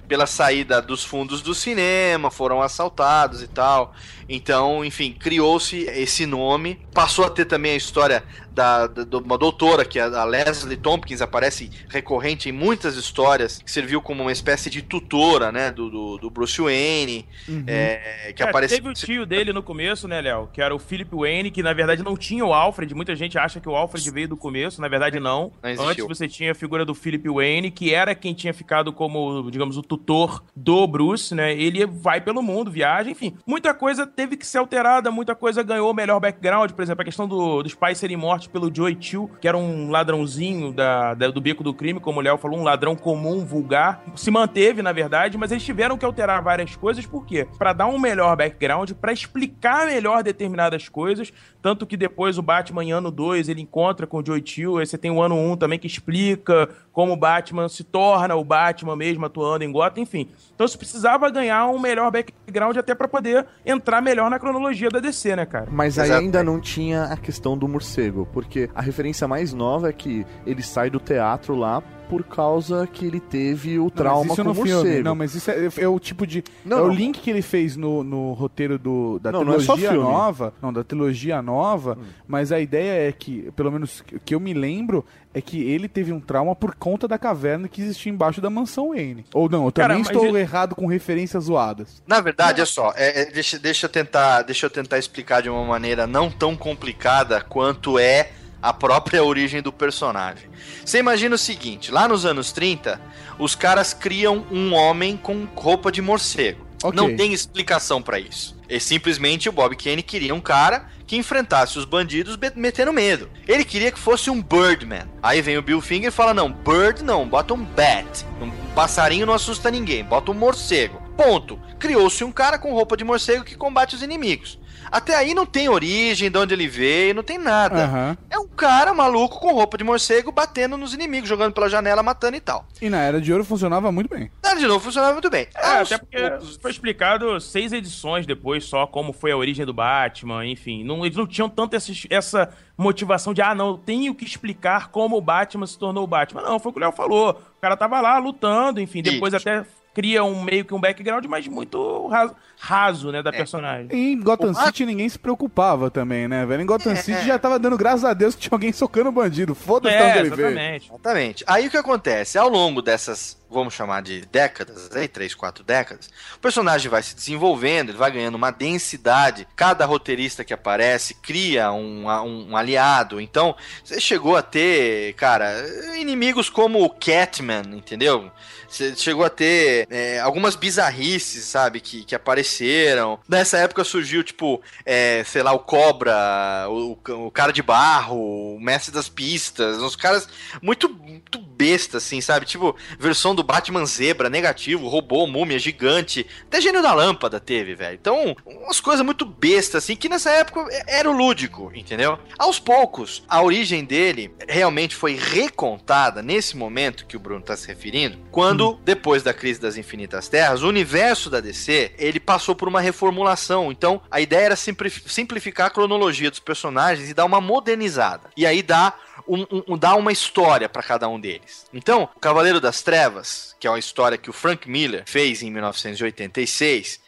pela saída dos fundos do cinema, foram assaltados e tal. Então, enfim, criou-se esse nome. Passou a ter também a história da, da- de uma doutora, que é a Leslie Tompkins, aparece recorrente em muitas histórias, que serviu como uma espécie de tutora, né, do, do, do Bruce Wayne, é, que É, apareceu... Teve o tio dele no começo, né, Léo? Que era o Philip Wayne, que na verdade não tinha o Alfred. Muita gente acha que o Alfred veio do começo, na verdade não. Não. Antes você tinha a figura do Philip Wayne, que era quem tinha ficado como, digamos, o tutor do Bruce, né? Ele vai pelo mundo, viaja, enfim. Muita coisa teve que ser alterada, muita coisa ganhou melhor background. Por exemplo, a questão do- dos pais serem mortos pelo Joey Chill, que era um ladrãozinho da, da- do beco do crime, como o Léo falou, um ladrão comum, vulgar. Se manteve, na verdade, mas eles tiveram que alterar várias coisas, por quê? Pra dar um melhor background, pra explicar melhor determinadas coisas, tanto que depois o Batman em ano 2 ele encontra com o Joey Chill, aí você tem o ano 1 um também que explica como o Batman se torna o Batman mesmo atuando em Gotham, enfim. Então você precisava ganhar um melhor background até pra poder entrar melhor na cronologia da DC, né, cara? Mas aí ainda não tinha a questão do morcego, porque a referência mais nova é que ele sai do teatro lá por causa que ele teve o Não, trauma mas isso com o morcego. filme. Não, mas isso é, é o tipo de. Não, é o não. link que ele fez no, no roteiro do, da Não, não é só trilogia filme. Hum. nova. Não, da trilogia nova. Mas a ideia é que, pelo menos que que eu me lembro, é que ele teve um trauma por conta da caverna que existia embaixo da mansão Wayne. Ou não, eu Cara, também mas estou ele- errado com referências zoadas. Na verdade, é só, é, é, deixa, deixa, eu tentar, deixa eu tentar explicar de uma maneira não tão complicada quanto é a própria origem do personagem. Você imagina o seguinte, lá nos anos 30, os caras criam um homem com roupa de morcego. Ok. Não tem explicação pra isso. E simplesmente o Bob Kane queria um cara que enfrentasse os bandidos metendo medo. Ele queria que fosse um Birdman. Aí vem o Bill Finger e fala: não, Bird não, bota um Bat. Um passarinho não assusta ninguém, bota um morcego. Ponto. Criou-se um cara com roupa de morcego que combate os inimigos. Até aí não tem origem, de onde ele veio, não tem nada. Aham. É um cara maluco com roupa de morcego batendo nos inimigos, jogando pela janela, matando e tal. E na Era de Ouro funcionava muito bem. Nada de novo, funcionava muito bem. É, Aos até porque foi explicado seis edições depois só como foi a origem do Batman, enfim. Não, eles não tinham tanto essa, essa motivação de, ah, não, eu tenho que explicar como o Batman se tornou o Batman. Não, foi o que o Léo falou. O cara tava lá lutando, enfim. Depois Isso. até cria um meio que um background, mas muito raso, raso né, da personagem. Em Gotham O Batman- City ninguém se preocupava também, né, velho? Em Gotham É, City é. já tava dando graças a Deus que tinha alguém socando bandido. Foda-se de É, onde ele veio. exatamente. Exatamente. Aí o que acontece? Ao longo dessas, vamos chamar de décadas, aí, três, quatro décadas, o personagem vai se desenvolvendo, ele vai ganhando uma densidade. Cada roteirista que aparece cria um, um aliado. Então, você chegou a ter, cara, inimigos como o Catman, entendeu? Você chegou a ter é, algumas bizarrices, sabe, que, que apareceram. Nessa época surgiu, tipo, é, sei lá, o Cobra, o, o cara de barro, o mestre das pistas, uns caras muito, muito besta, assim, sabe? Tipo, versão do Batman Zebra, negativo, robô, múmia, gigante. Até gênio da lâmpada teve, velho. Então, umas coisas muito bestas, assim, que nessa época era o lúdico, entendeu? Aos poucos, a origem dele realmente foi recontada nesse momento que o Bruno tá se referindo, quando, depois da crise das infinitas terras, o universo da DC, ele passou por uma reformulação. Então, a ideia era simplif- simplificar a cronologia dos personagens e dar uma modernizada. E aí dá um, um- dá uma história pra cada um deles. Então, o Cavaleiro das Trevas, que é uma história que o Frank Miller fez em 1986,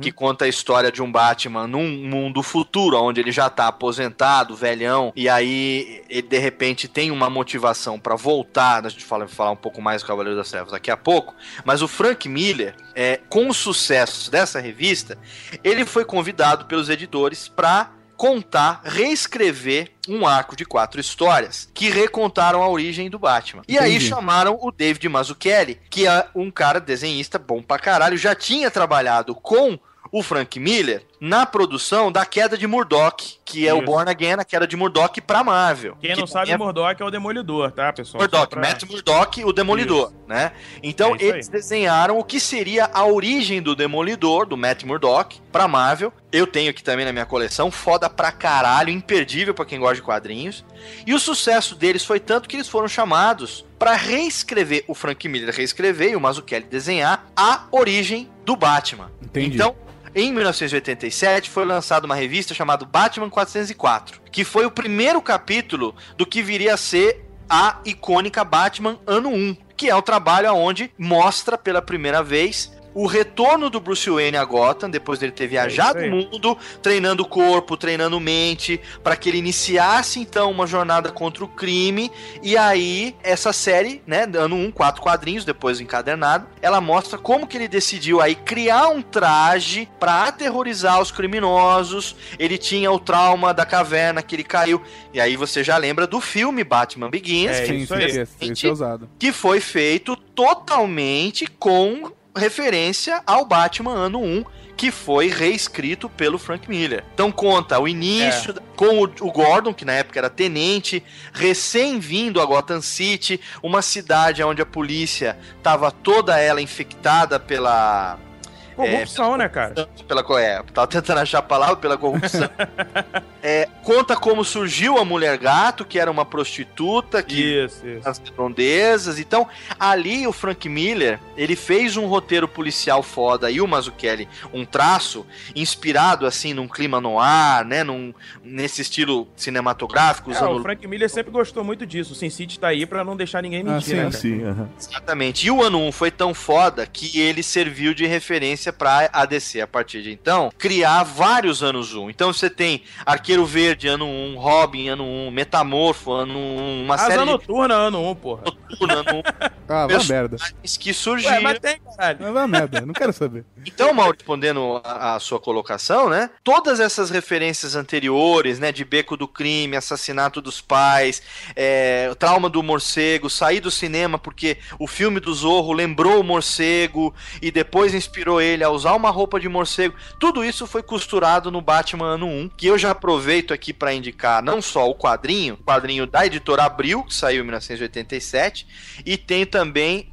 que conta a história de um Batman num mundo futuro, onde ele já tá aposentado, velhão, e aí ele de repente tem uma motivação pra voltar. A gente fala, falar um pouco mais do Cavaleiro das Trevas daqui a pouco, mas o Frank Miller, é, com o sucesso dessa revista, ele foi convidado pelos editores pra contar, reescrever um arco de quatro histórias que recontaram a origem do Batman. E aí chamaram o David Mazzucchelli, que é um cara desenhista bom pra caralho, já tinha trabalhado com o Frank Miller na produção da queda de Murdoch, que é o Isso. Born Again, a queda de Murdoch pra Marvel. Quem que não sabe, é o Murdoch é o Demolidor, tá, pessoal? Murdoch, pra- Matt Murdock, o Demolidor, né? Então É isso eles desenharam o que seria a origem do Demolidor, do Matt Murdock, pra Marvel. Eu tenho aqui também na minha coleção, foda pra caralho, imperdível pra quem gosta de quadrinhos. E o sucesso deles foi tanto que eles foram chamados pra reescrever, o Frank Miller reescrever e o Mazzucchelli desenhar a origem do Batman. Entendi. Então, em 1987 foi lançada uma revista chamada Batman 404, que foi o primeiro capítulo do que viria a ser a icônica Batman Ano 1, que é o trabalho onde mostra pela primeira vez o retorno do Bruce Wayne a Gotham, depois dele ter viajado É o mundo, treinando o corpo, treinando mente, para que ele iniciasse então uma jornada contra o crime. E aí, essa série, né, ano 1, quatro quadrinhos, depois encadernado, ela mostra como que ele decidiu aí criar um traje para aterrorizar os criminosos. Ele tinha o trauma da caverna que ele caiu. E aí você já lembra do filme Batman Begins, É, que isso é usado. que foi feito totalmente com referência ao Batman ano 1, que foi reescrito pelo Frank Miller. Então conta o início da- com o, o Gordon, que na época era tenente, recém-vindo a Gotham City, uma cidade onde a polícia estava toda ela infectada pela Corrupção, né, cara? pela é, tava tentando achar a palavra pela corrupção. É, conta como surgiu a mulher gato, que era uma prostituta que Isso, isso. as redondezas. Então, ali o Frank Miller, ele fez um roteiro policial foda e o Mazzucchelli um traço inspirado assim num clima no ar, né, num nesse estilo cinematográfico, É, usando o Frank Miller sempre gostou muito disso. O Sin City tá aí pra não deixar ninguém Ah, mentir, sim, né? cara? Sim, aham. Exatamente. E o ano 1 foi tão foda que ele serviu de referência pra ADC a partir de então criar vários anos 1. Então você tem Arqueiro Verde ano 1, Robin ano 1, Metamorfo ano 1, uma Asa série Noturna, ano 1, porra. de noturno ano 1, Ah, vai merda. que surgiram. Ué, mas tem, caralho. Vai vai merda, não quero saber. Então, mal respondendo a, a sua colocação, né? Todas essas referências anteriores, né? De beco do crime, assassinato dos pais, é, trauma do morcego, sair do cinema porque o filme do Zorro lembrou o morcego e depois inspirou ele a usar uma roupa de morcego. Tudo isso foi costurado no Batman ano 1, que eu já aproveito aqui para indicar não só o quadrinho, o quadrinho da editora Abril, que saiu em 1987, e tem também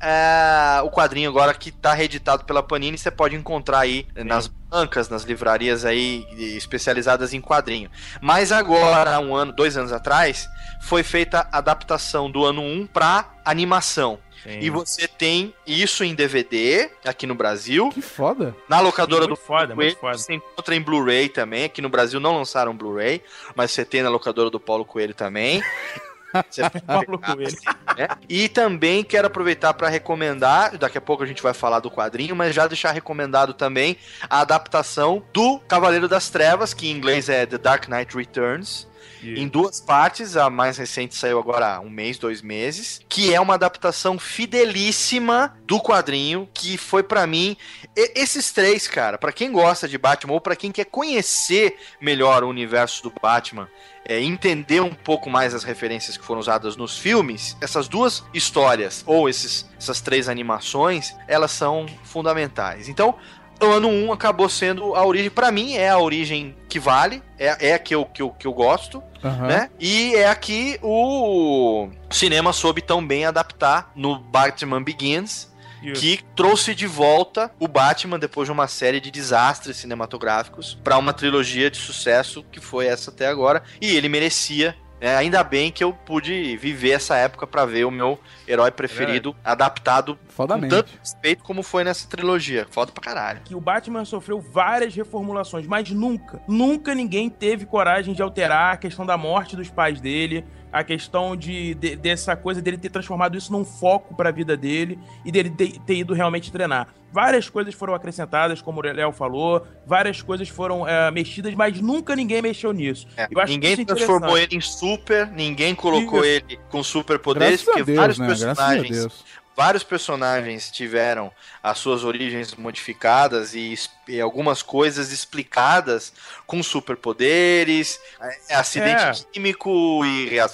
é, o quadrinho agora que tá reeditado pela Panini, você pode encontrar aí nas bancas, nas livrarias aí especializadas em quadrinho. Mas agora, um ano, dois anos atrás, foi feita a adaptação do ano 1 para animação. Sim. E você tem isso em DVD aqui no Brasil, Que foda. na locadora muito do foda, muito Coelho, foda. você encontra em Blu-ray também. Aqui no Brasil não lançaram Blu-ray, mas você tem na locadora do Paulo Coelho também. Você Maluco ele. assim, né? E também quero aproveitar para recomendar, daqui a pouco a gente vai falar do quadrinho, mas já deixar recomendado também a adaptação do Cavaleiro das Trevas, que em inglês é The Dark Knight Returns. Em duas partes, a mais recente saiu agora há um mês, dois meses, que é uma adaptação fidelíssima do quadrinho, que foi pra mim e- esses três, cara, pra quem gosta de Batman ou pra quem quer conhecer melhor o universo do Batman, é, entender um pouco mais as referências que foram usadas nos filmes, essas duas histórias ou esses, essas três animações, elas são fundamentais. Então, o ano 1 acabou sendo a origem, pra mim é a origem que vale, é, é a que eu, que, eu, que eu gosto, Aham. né? E é aqui o cinema soube tão bem adaptar no Batman Begins, Isso. que trouxe de volta o Batman depois de uma série de desastres cinematográficos para uma trilogia de sucesso que foi essa até agora e ele merecia. Né? ainda bem que eu pude viver essa época para ver o meu herói preferido adaptado com tanto respeito como foi nessa trilogia. Foda pra caralho. que o Batman sofreu várias reformulações, mas nunca, nunca ninguém teve coragem de alterar a questão da morte dos pais dele, a questão de, de- dessa coisa dele ter transformado isso num foco pra vida dele e dele ter, ter ido realmente treinar. Várias coisas foram acrescentadas, como o Léo falou, várias coisas foram é, mexidas, mas nunca ninguém mexeu nisso. É, Eu acho ninguém transformou ele em super, ninguém colocou Isso. ele com superpoderes, a porque Deus, vários né? A personagens Deus. Vários personagens tiveram as suas origens modificadas e, e algumas coisas explicadas com superpoderes, é, acidente É. químico e, rea-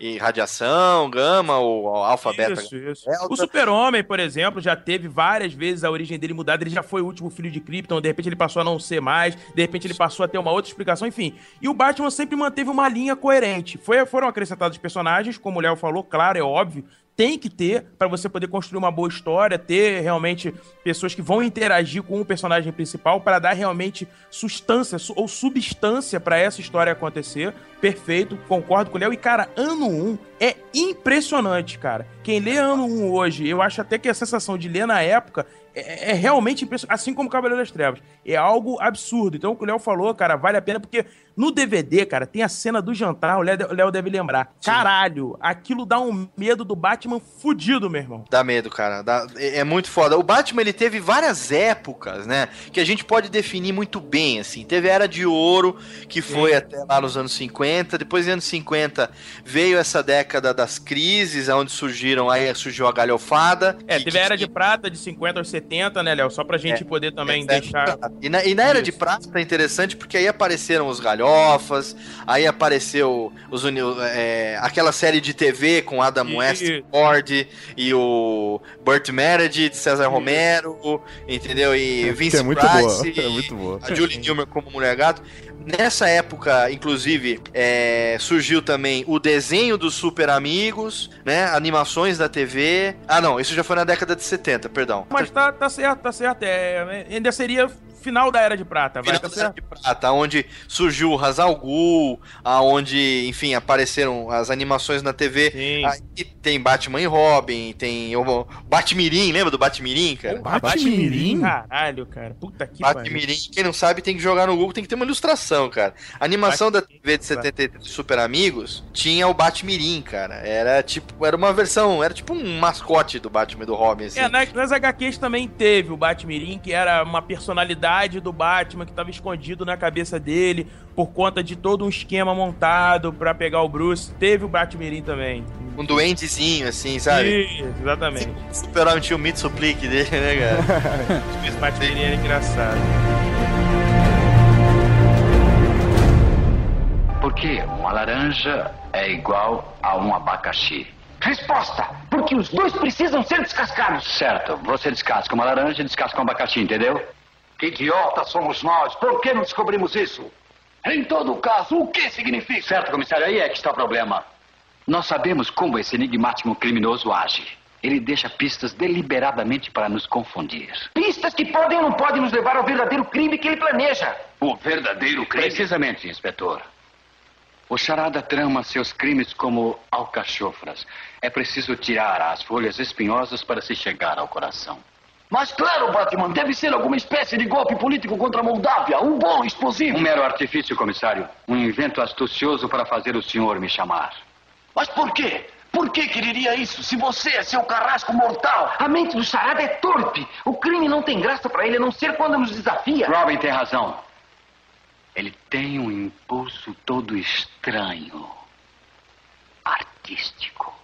e radiação, gama ou alfa, beta. Isso, isso. O Super-Homem, por exemplo, já teve várias vezes a origem dele mudada. Ele já foi o último filho de Krypton, de repente ele passou a não ser mais, de repente ele passou a ter uma outra explicação, enfim. E o Batman sempre manteve uma linha coerente. Foi, foram acrescentados personagens, como o Léo falou, claro, é óbvio. Tem que ter para você poder construir uma boa história, ter realmente pessoas que vão interagir com o personagem principal para dar realmente substância su- ou substância para essa história acontecer. Perfeito, concordo com o Léo. E, cara, ano 1 é impressionante, cara. Quem lê ano 1 hoje, eu acho até que a sensação de ler na época é, é realmente impressionante. Assim como Cavaleiro das Trevas. É algo absurdo. Então, o que o Léo falou, cara, vale a pena, porque no DVD, cara, tem a cena do jantar, o Léo deve lembrar. Caralho, aquilo dá um medo do Batman fudido, meu irmão. Dá medo, cara. Dá- é, é muito foda. O Batman, ele teve várias épocas, né? Que a gente pode definir muito bem, assim. Teve a Era de Ouro, que foi até lá nos anos 50. Depois, nos anos 50, veio essa década das crises, onde surgiram, aí surgiu a galhofada. É, que- teve a Era que- de Prata de 50 aos 70, né, Léo? Só pra gente É, poder também É, deixar. E na, e na Era de. Prata é interessante porque aí apareceram os galhofas, aí apareceu os uni- é, aquela série de TV com Adam Isso. Westford e o Burt Meredith, César Romero, entendeu? E Que Vince é muito Price, boa. É muito boa. a Julie Newmar como Mulher Gato. Nessa época, inclusive, é, surgiu também o desenho dos Super Amigos, né? Animações da TV. Ah, não, isso já foi na década de 70, perdão. Mas tá, tá certo, tá certo. É, ainda seria final da Era de Prata, vai, Final tá da Era de Prata, onde surgiu o Hazal Ghul, aonde, enfim, apareceram as animações na TV. Sim. Aí tem Batman e Robin, tem o Batmirim, lembra do Batmirim, cara? Batmirim? Caralho, cara. Puta que pariu. Batmirim, quem não sabe tem que jogar no Google, tem que ter uma ilustração, cara. A animação da TV de 73 de Super Amigos tinha o Batmirim, cara. Era tipo, era uma versão, era tipo um mascote do Batman e do Robin, assim. É, nas, nas HQs também teve o Batmirim, que era uma personalidade do Batman que tava escondido na cabeça dele por conta de todo um esquema montado pra pegar o Bruce. Teve o Batmirim também. Um duendezinho, assim, sabe? Isso, exatamente. O Super-Homem tinha o Mitsuplique dele, né, cara? Esse Batmirim era engraçado. Por que uma laranja é igual a um abacaxi? Resposta! Porque os dois precisam ser descascados. Certo, você descasca uma laranja e descasca um abacaxi, entendeu? Que idiotas somos nós! Por que não descobrimos isso? Em todo caso, o que significa? Certo, comissário, aí é que está o problema. Nós sabemos como esse enigmático criminoso age. Ele deixa pistas deliberadamente para nos confundir. Pistas que podem ou não podem nos levar ao verdadeiro crime que ele planeja. O verdadeiro crime? Precisamente, inspetor. O charada trama seus crimes como alcachofras. É preciso tirar as folhas espinhosas para se chegar ao coração. Mas claro, Batman, deve ser alguma espécie de golpe político contra a Moldávia. Um bom explosivo. Um mero artifício, comissário. Um invento astucioso para fazer o senhor me chamar. Mas por quê? Por que quereria isso se você é seu carrasco mortal? A mente do charada é torpe. O crime não tem graça pra ele a não ser quando nos desafia. Robin tem razão. Ele tem um impulso todo estranho. Artístico.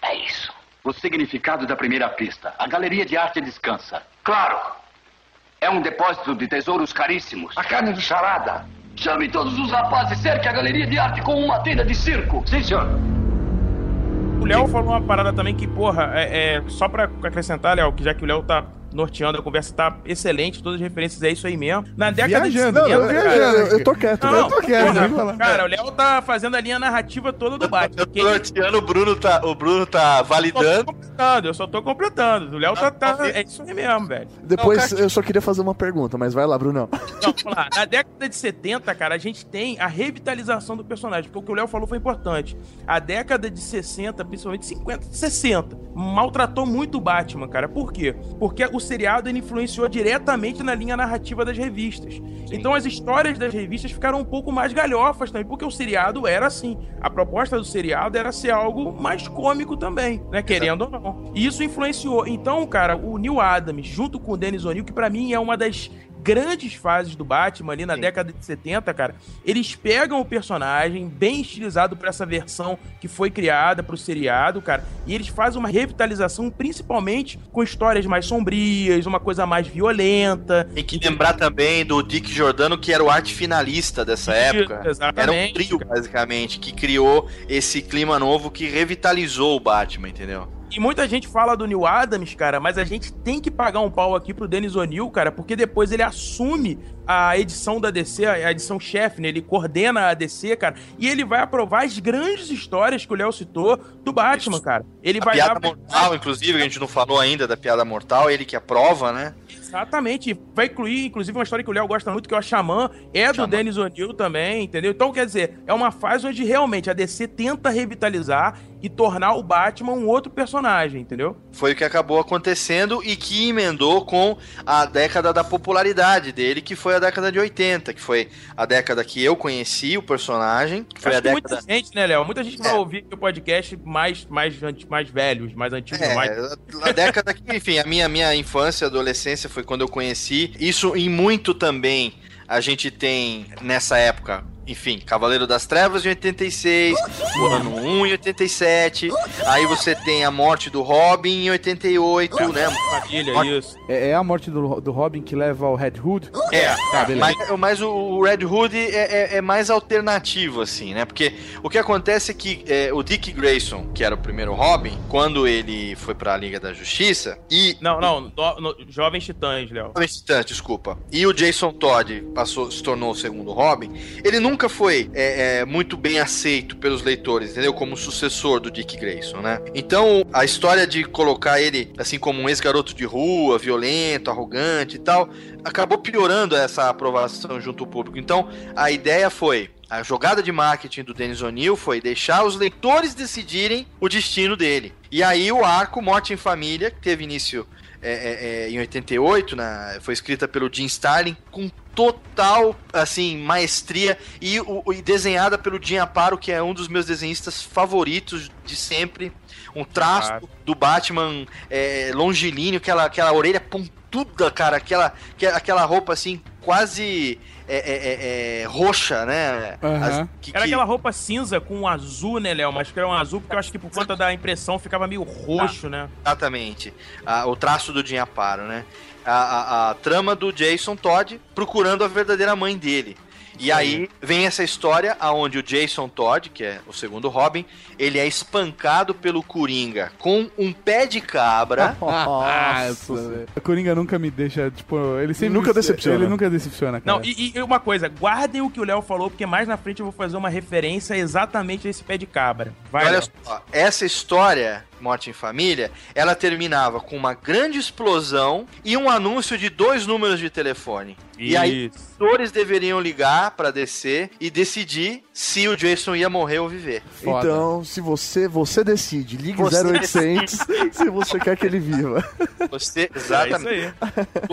É isso. O significado da primeira pista. A galeria de arte descansa. Claro. É um depósito de tesouros caríssimos. A carne do charada. Chame todos os rapazes, cerque a galeria de arte com uma tenda de circo. Sim, senhor. O Léo falou uma parada também que, porra, é, é- só pra acrescentar, Léo, que já que o Léo tá norteando, a conversa tá excelente, todas as referências é isso aí mesmo. Na década Viajando, de 70, não, cara. Eu, eu tô quieto, Não, não, tô quieto, porra, cara, o Léo tá fazendo a linha narrativa toda do Batman. Eu tô norteando, o Bruno tá, o Bruno tá Eu só tô validando. completando, eu só tô completando. O Léo tá, tá- É isso aí mesmo, velho. Depois Não, eu só queria fazer uma pergunta, mas vai lá, Brunão. Não, vamos lá. Na década de 70, cara, a gente tem a revitalização do personagem, porque o que o Léo falou foi importante. A década de 60, principalmente 50, 60, maltratou muito o Batman, cara. Por quê? Porque o seriado ele influenciou diretamente na linha narrativa das revistas. Então as histórias das revistas ficaram um pouco mais galhofas também, porque o seriado era assim. A proposta do seriado era ser algo mais cômico também, né? Querendo ou não. E isso influenciou. Então, cara, o Neil Adams, junto com o Dennis O'Neill, que pra mim é uma das grandes fases do Batman ali na década de 70, cara, eles pegam o personagem bem estilizado pra essa versão que foi criada pro seriado, cara, e eles fazem uma revitalização principalmente com histórias mais sombrias, uma coisa mais violenta. Tem que lembrar também do Dick Giordano, que era o arte finalista dessa época. Era um Exatamente. trio, basicamente, que criou esse clima novo que revitalizou o Batman, entendeu? E muita gente fala do Neil Adams, cara, mas a gente tem que pagar um pau aqui pro Dennis O'Neill, cara, porque depois ele assume a edição da DC, a edição chefe, né? Ele coordena a DC, cara, e ele vai aprovar as grandes histórias que o Léo citou do Batman, cara. Ele A vai piada dar- mortal, inclusive, que a gente não falou ainda da piada mortal, ele que aprova, né? Exatamente. Vai incluir, inclusive, uma história que o Léo gosta muito, que é o Xamã. É do Xamã. Dennis O'Neill também, entendeu? Então, quer dizer, é uma fase onde realmente a DC tenta revitalizar e tornar o Batman um outro personagem, entendeu? Foi o que acabou acontecendo e que emendou com a década da popularidade dele, que foi a década de 80, que foi a década que eu conheci o personagem, foi Acho a década... muita gente, né, Léo? Muita gente vai É. ouvir o podcast mais, mais, mais velhos, mais antigos, É, mais... a década que, enfim, a minha, minha infância, adolescência foi quando eu conheci. Isso em muito também a gente tem nessa época. Enfim, Cavaleiro das Trevas em 86, o ano 1 em 87, aí você tem a morte do Robin em 88, né? Ótimo. isso. É, é a morte do, do Robin que leva ao Red Hood? É, Tá, beleza. mas, mas o- Red Hood é, é- é mais alternativo, assim, né? Porque o que acontece é que é, o Dick Grayson, que era o primeiro Robin, quando ele foi pra Liga da Justiça, e Não, não, no- no- Jovens Titãs, Léo. Jovens Titãs, desculpa. E o Jason Todd passou, se tornou o segundo Robin. Ele nunca foi é, é, muito bem aceito pelos leitores, entendeu? Como sucessor do Dick Grayson, né? Então, a história de colocar ele assim como um ex-garoto de rua, violento, arrogante e tal, acabou piorando essa aprovação junto ao público. Então, a ideia foi. A jogada de marketing do Dennis O'Neill foi deixar os leitores decidirem o destino dele. E aí o arco Morte em Família, que teve início é, é, é, em 88, na, foi escrita pelo Jim Starlin, com total, assim, maestria e, o- e desenhada pelo Jim Aparo, que é um dos meus desenhistas favoritos de sempre. Um traço do Batman é, longilíneo, aquela, aquela orelha pontuda, cara, aquela, que- aquela roupa, assim, quase é, é, é, é, roxa, né? Aham. que- Era que- aquela roupa cinza com um azul, né, Léo? Mas que era um azul porque eu acho que por conta da impressão ficava meio roxo, né? Exatamente. Ah, o traço do Jim Aparo, né? A, a- a trama do Jason Todd procurando a verdadeira mãe dele. E aí vem essa história aonde o Jason Todd, que é o segundo Robin, ele é espancado pelo Coringa com um pé de cabra. Nossa, velho. A Coringa nunca me deixa, tipo, ele sempre... Nunca decepciona. Ele nunca decepciona, cara. Não, e, e uma coisa, guardem o que o Léo falou, porque mais na frente eu vou fazer uma referência exatamente a esse pé de cabra. Vai, Olha Léo. só, essa história, Morte em Família, ela terminava com uma grande explosão e um anúncio de dois números de telefone. E aí Isso. os atores deveriam ligar pra descer e decidir se o Jason ia morrer ou viver. Foda. Então, se você você decide, ligue Você 0800 se você quer que ele viva. Você, É isso exatamente. aí.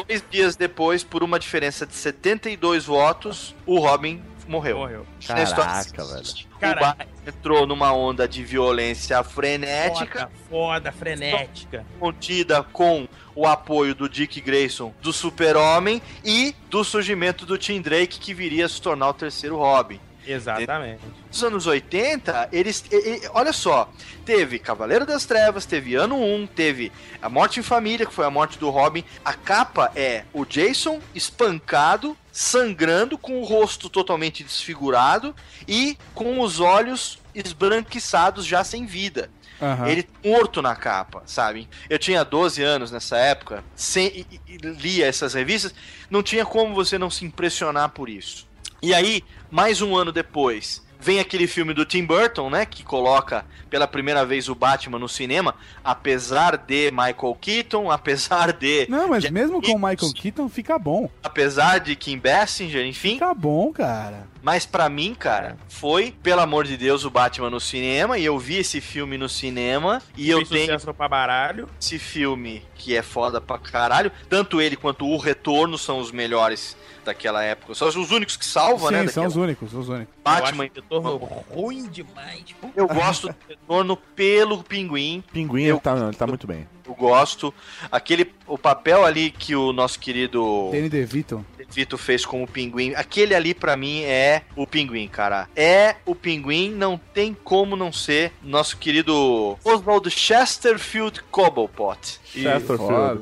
Dois dias depois, por uma diferença de 72 votos, o Robin morreu. Morreu. Caraca, velho. O Cara, Batman entrou numa onda de violência frenética, foda, foda, frenética. contida com o apoio do Dick Grayson, do Super-Homem e do surgimento do Tim Drake, que viria a se tornar o terceiro Robin. Exatamente. Nos anos 80, eles. e- e- olha só, teve Cavaleiro das Trevas, teve Ano 1, teve A Morte em Família, que foi a morte do Robin. A capa é o Jason espancado, sangrando, com o rosto totalmente desfigurado e com os olhos esbranquiçados já sem vida. Aham. Ele morto na capa, sabe? Eu tinha 12 anos nessa época, sem, e, e lia essas revistas, não tinha como você não se impressionar por isso. E aí, mais um ano depois, vem aquele filme do Tim Burton, né? Que coloca pela primeira vez o Batman no cinema, apesar de Michael Keaton, apesar de. Não, mas Jack mesmo com o Michael Keaton fica bom. Apesar de Kim Basinger, enfim. Fica bom, cara. Mas pra mim, cara, foi, pelo amor de Deus, o Batman no cinema. E eu vi esse filme no cinema. E eu Fez tenho sucesso pra baralho. esse filme que é foda pra caralho. Tanto ele quanto o Retorno são os melhores daquela época. São os únicos que salvam, Sim, né? são daquela- os únicos, os únicos. Batman. O retorno ruim demais. Eu gosto do Retorno pelo Pinguim. Pinguim, Eu- ele, tá, ele tá muito bem. Eu gosto. Aquele, o papel ali que o nosso querido Danny DeVito. Vito fez como Pinguim, aquele ali pra mim é o Pinguim, cara. É o Pinguim, não tem como não ser nosso querido Oswald Chesterfield Cobblepot. Chesterfield.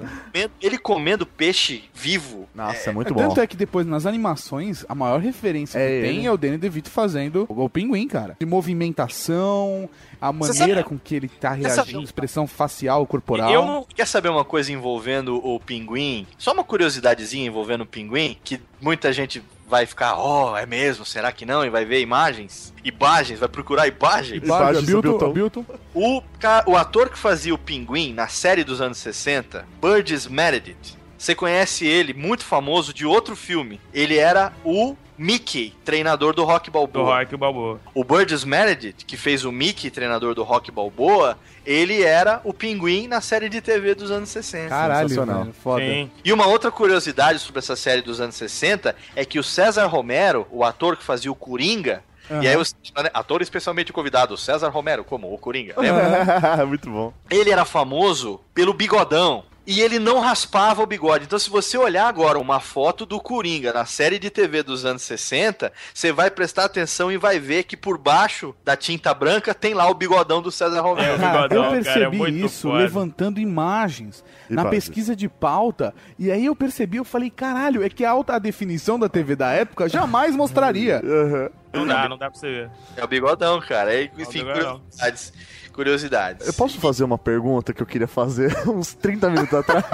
Ele comendo peixe vivo. Nossa, é muito bom. Tanto é que depois, nas animações, a maior referência É que ele. tem é o Danny DeVito fazendo o, o pinguim, cara. De movimentação, a maneira com que ele tá reagindo, expressão facial, corporal. Eu não. Quer saber uma coisa envolvendo o pinguim? Só uma curiosidadezinha envolvendo o pinguim, que muita gente vai ficar, oh, é mesmo? Será que não? E vai ver imagens? Imagens, vai procurar imagens? Do Bilton, Bilton. O, o ator que fazia o pinguim na série dos anos 60, Burgess Meredith, você conhece ele, muito famoso, de outro filme. Ele era o Mickey, treinador do Rock Do Balboa. Rock Balboa. O Burgess Meredith, que fez o Mickey, treinador do Rock Balboa, ele era o pinguim na série de TV dos anos 60. Caralho, Sensacional. velho, foda. Sim. E uma outra curiosidade sobre essa série dos anos 60 é que o César Romero, o ator que fazia o Coringa, Aham. e aí os ator especialmente convidado, César Romero, como o Coringa, lembra? muito bom. ele era famoso pelo bigodão. E ele não raspava o bigode. Então, se você olhar agora uma foto do Coringa na série de TV dos anos 60, você vai prestar atenção e vai ver que por baixo da tinta branca tem lá o bigodão do César É, Romero. o Cara, bigodão, eu cara, percebi é muito isso foda. levantando imagens E na pesquisa de pauta. E aí eu percebi, eu falei, caralho, é que a alta definição da TV da época jamais mostraria. Aham. Não dá, não dá pra você ver. É o bigodão, cara. É, o enfim, curiosidades. Curiosidades. Eu posso fazer uma pergunta que eu queria fazer uns 30 minutos atrás?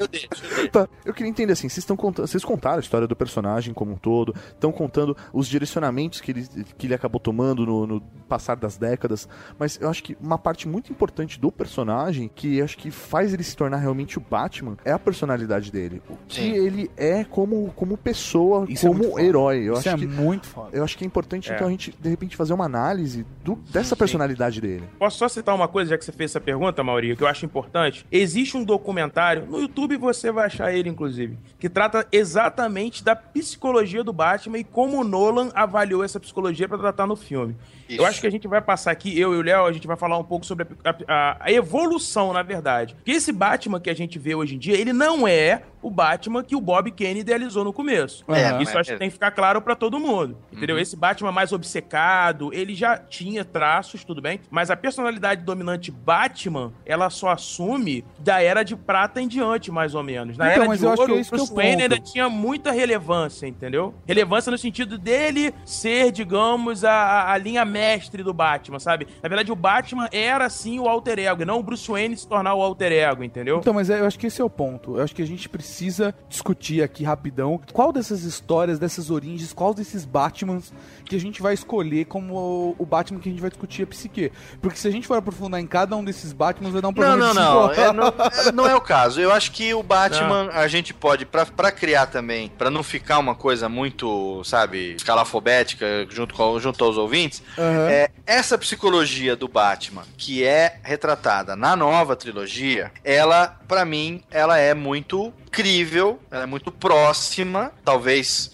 Eu deixo, eu deixo. Tá, eu queria entender assim, vocês estão contando, vocês contaram a história do personagem como um todo, estão contando os direcionamentos que ele, que ele acabou tomando no, no passar das décadas, mas eu acho que uma parte muito importante do personagem, que eu acho que faz ele se tornar realmente o Batman, é a personalidade dele. O que Sim. ele é como, como pessoa, Isso é como foda. herói. Eu Isso acho é que muito foda. eu acho que é importante, É. então, a gente, de repente, fazer uma análise do, dessa personalidade dele. Posso só citar uma coisa, já que você fez essa pergunta, Maurício, que eu acho importante? Existe um documentário, no YouTube você vai achar ele, inclusive, que trata exatamente da psicologia do Batman e como o Nolan avaliou essa psicologia pra tratar no filme. Isso. Eu acho que a gente vai passar aqui, eu e o Léo, a gente vai falar um pouco sobre a, a- a evolução, na verdade. Porque esse Batman que a gente vê hoje em dia, ele não é o Batman que o Bob Kane idealizou no começo. É, Isso eu acho que tem que ficar claro pra todo mundo. Entendeu? Esse Batman mais obcecado, ele já tinha traços, tudo bem, mas a personalidade dominante Batman, ela só assume da era de prata em diante, mais ou menos. Na Então, era de ouro, é Bruce é o Wayne ponto. ainda tinha muita relevância, entendeu? Relevância no sentido dele ser, digamos, a, a linha mestre do Batman, sabe? Na verdade, o Batman era, sim, o alter ego, e não o Bruce Wayne se tornar o alter ego, entendeu? Então, mas é- eu acho que esse é o ponto. Eu acho que a gente precisa discutir aqui rapidão qual dessas histórias, dessas origens, qual desses Batmans que a gente vai escolher como o- o Batman que a gente vai discutir a psique. Porque se a gente for aprofundar em cada um desses Batmans, vai dar um Não, problema não, de não. cinco É, não. é, não é o caso. Eu acho que o Batman, a gente pode, pra, pra criar também, pra não ficar uma coisa muito, sabe, escalafobética junto, com, junto aos ouvintes, Aham. é, essa psicologia do Batman, que é retratada na nova trilogia, ela, pra mim, ela é muito crível, ela é muito próxima, talvez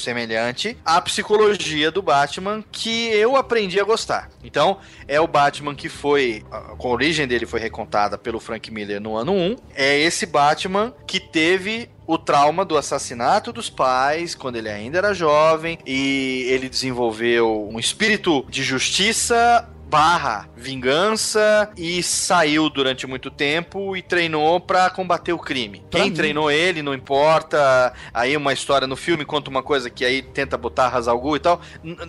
semelhante à psicologia do Batman que eu aprendi a gostar. Então, é o Batman que foi. A origem dele foi recontada pelo Frank Miller no ano 1. É esse Batman que teve o trauma do assassinato dos pais quando ele ainda era jovem e ele desenvolveu um espírito de justiça barra vingança e saiu durante muito tempo e treinou para combater o crime. Pra Quem mim- treinou ele, não importa. Aí uma história no filme conta uma coisa que aí tenta botar Hazalgu e tal.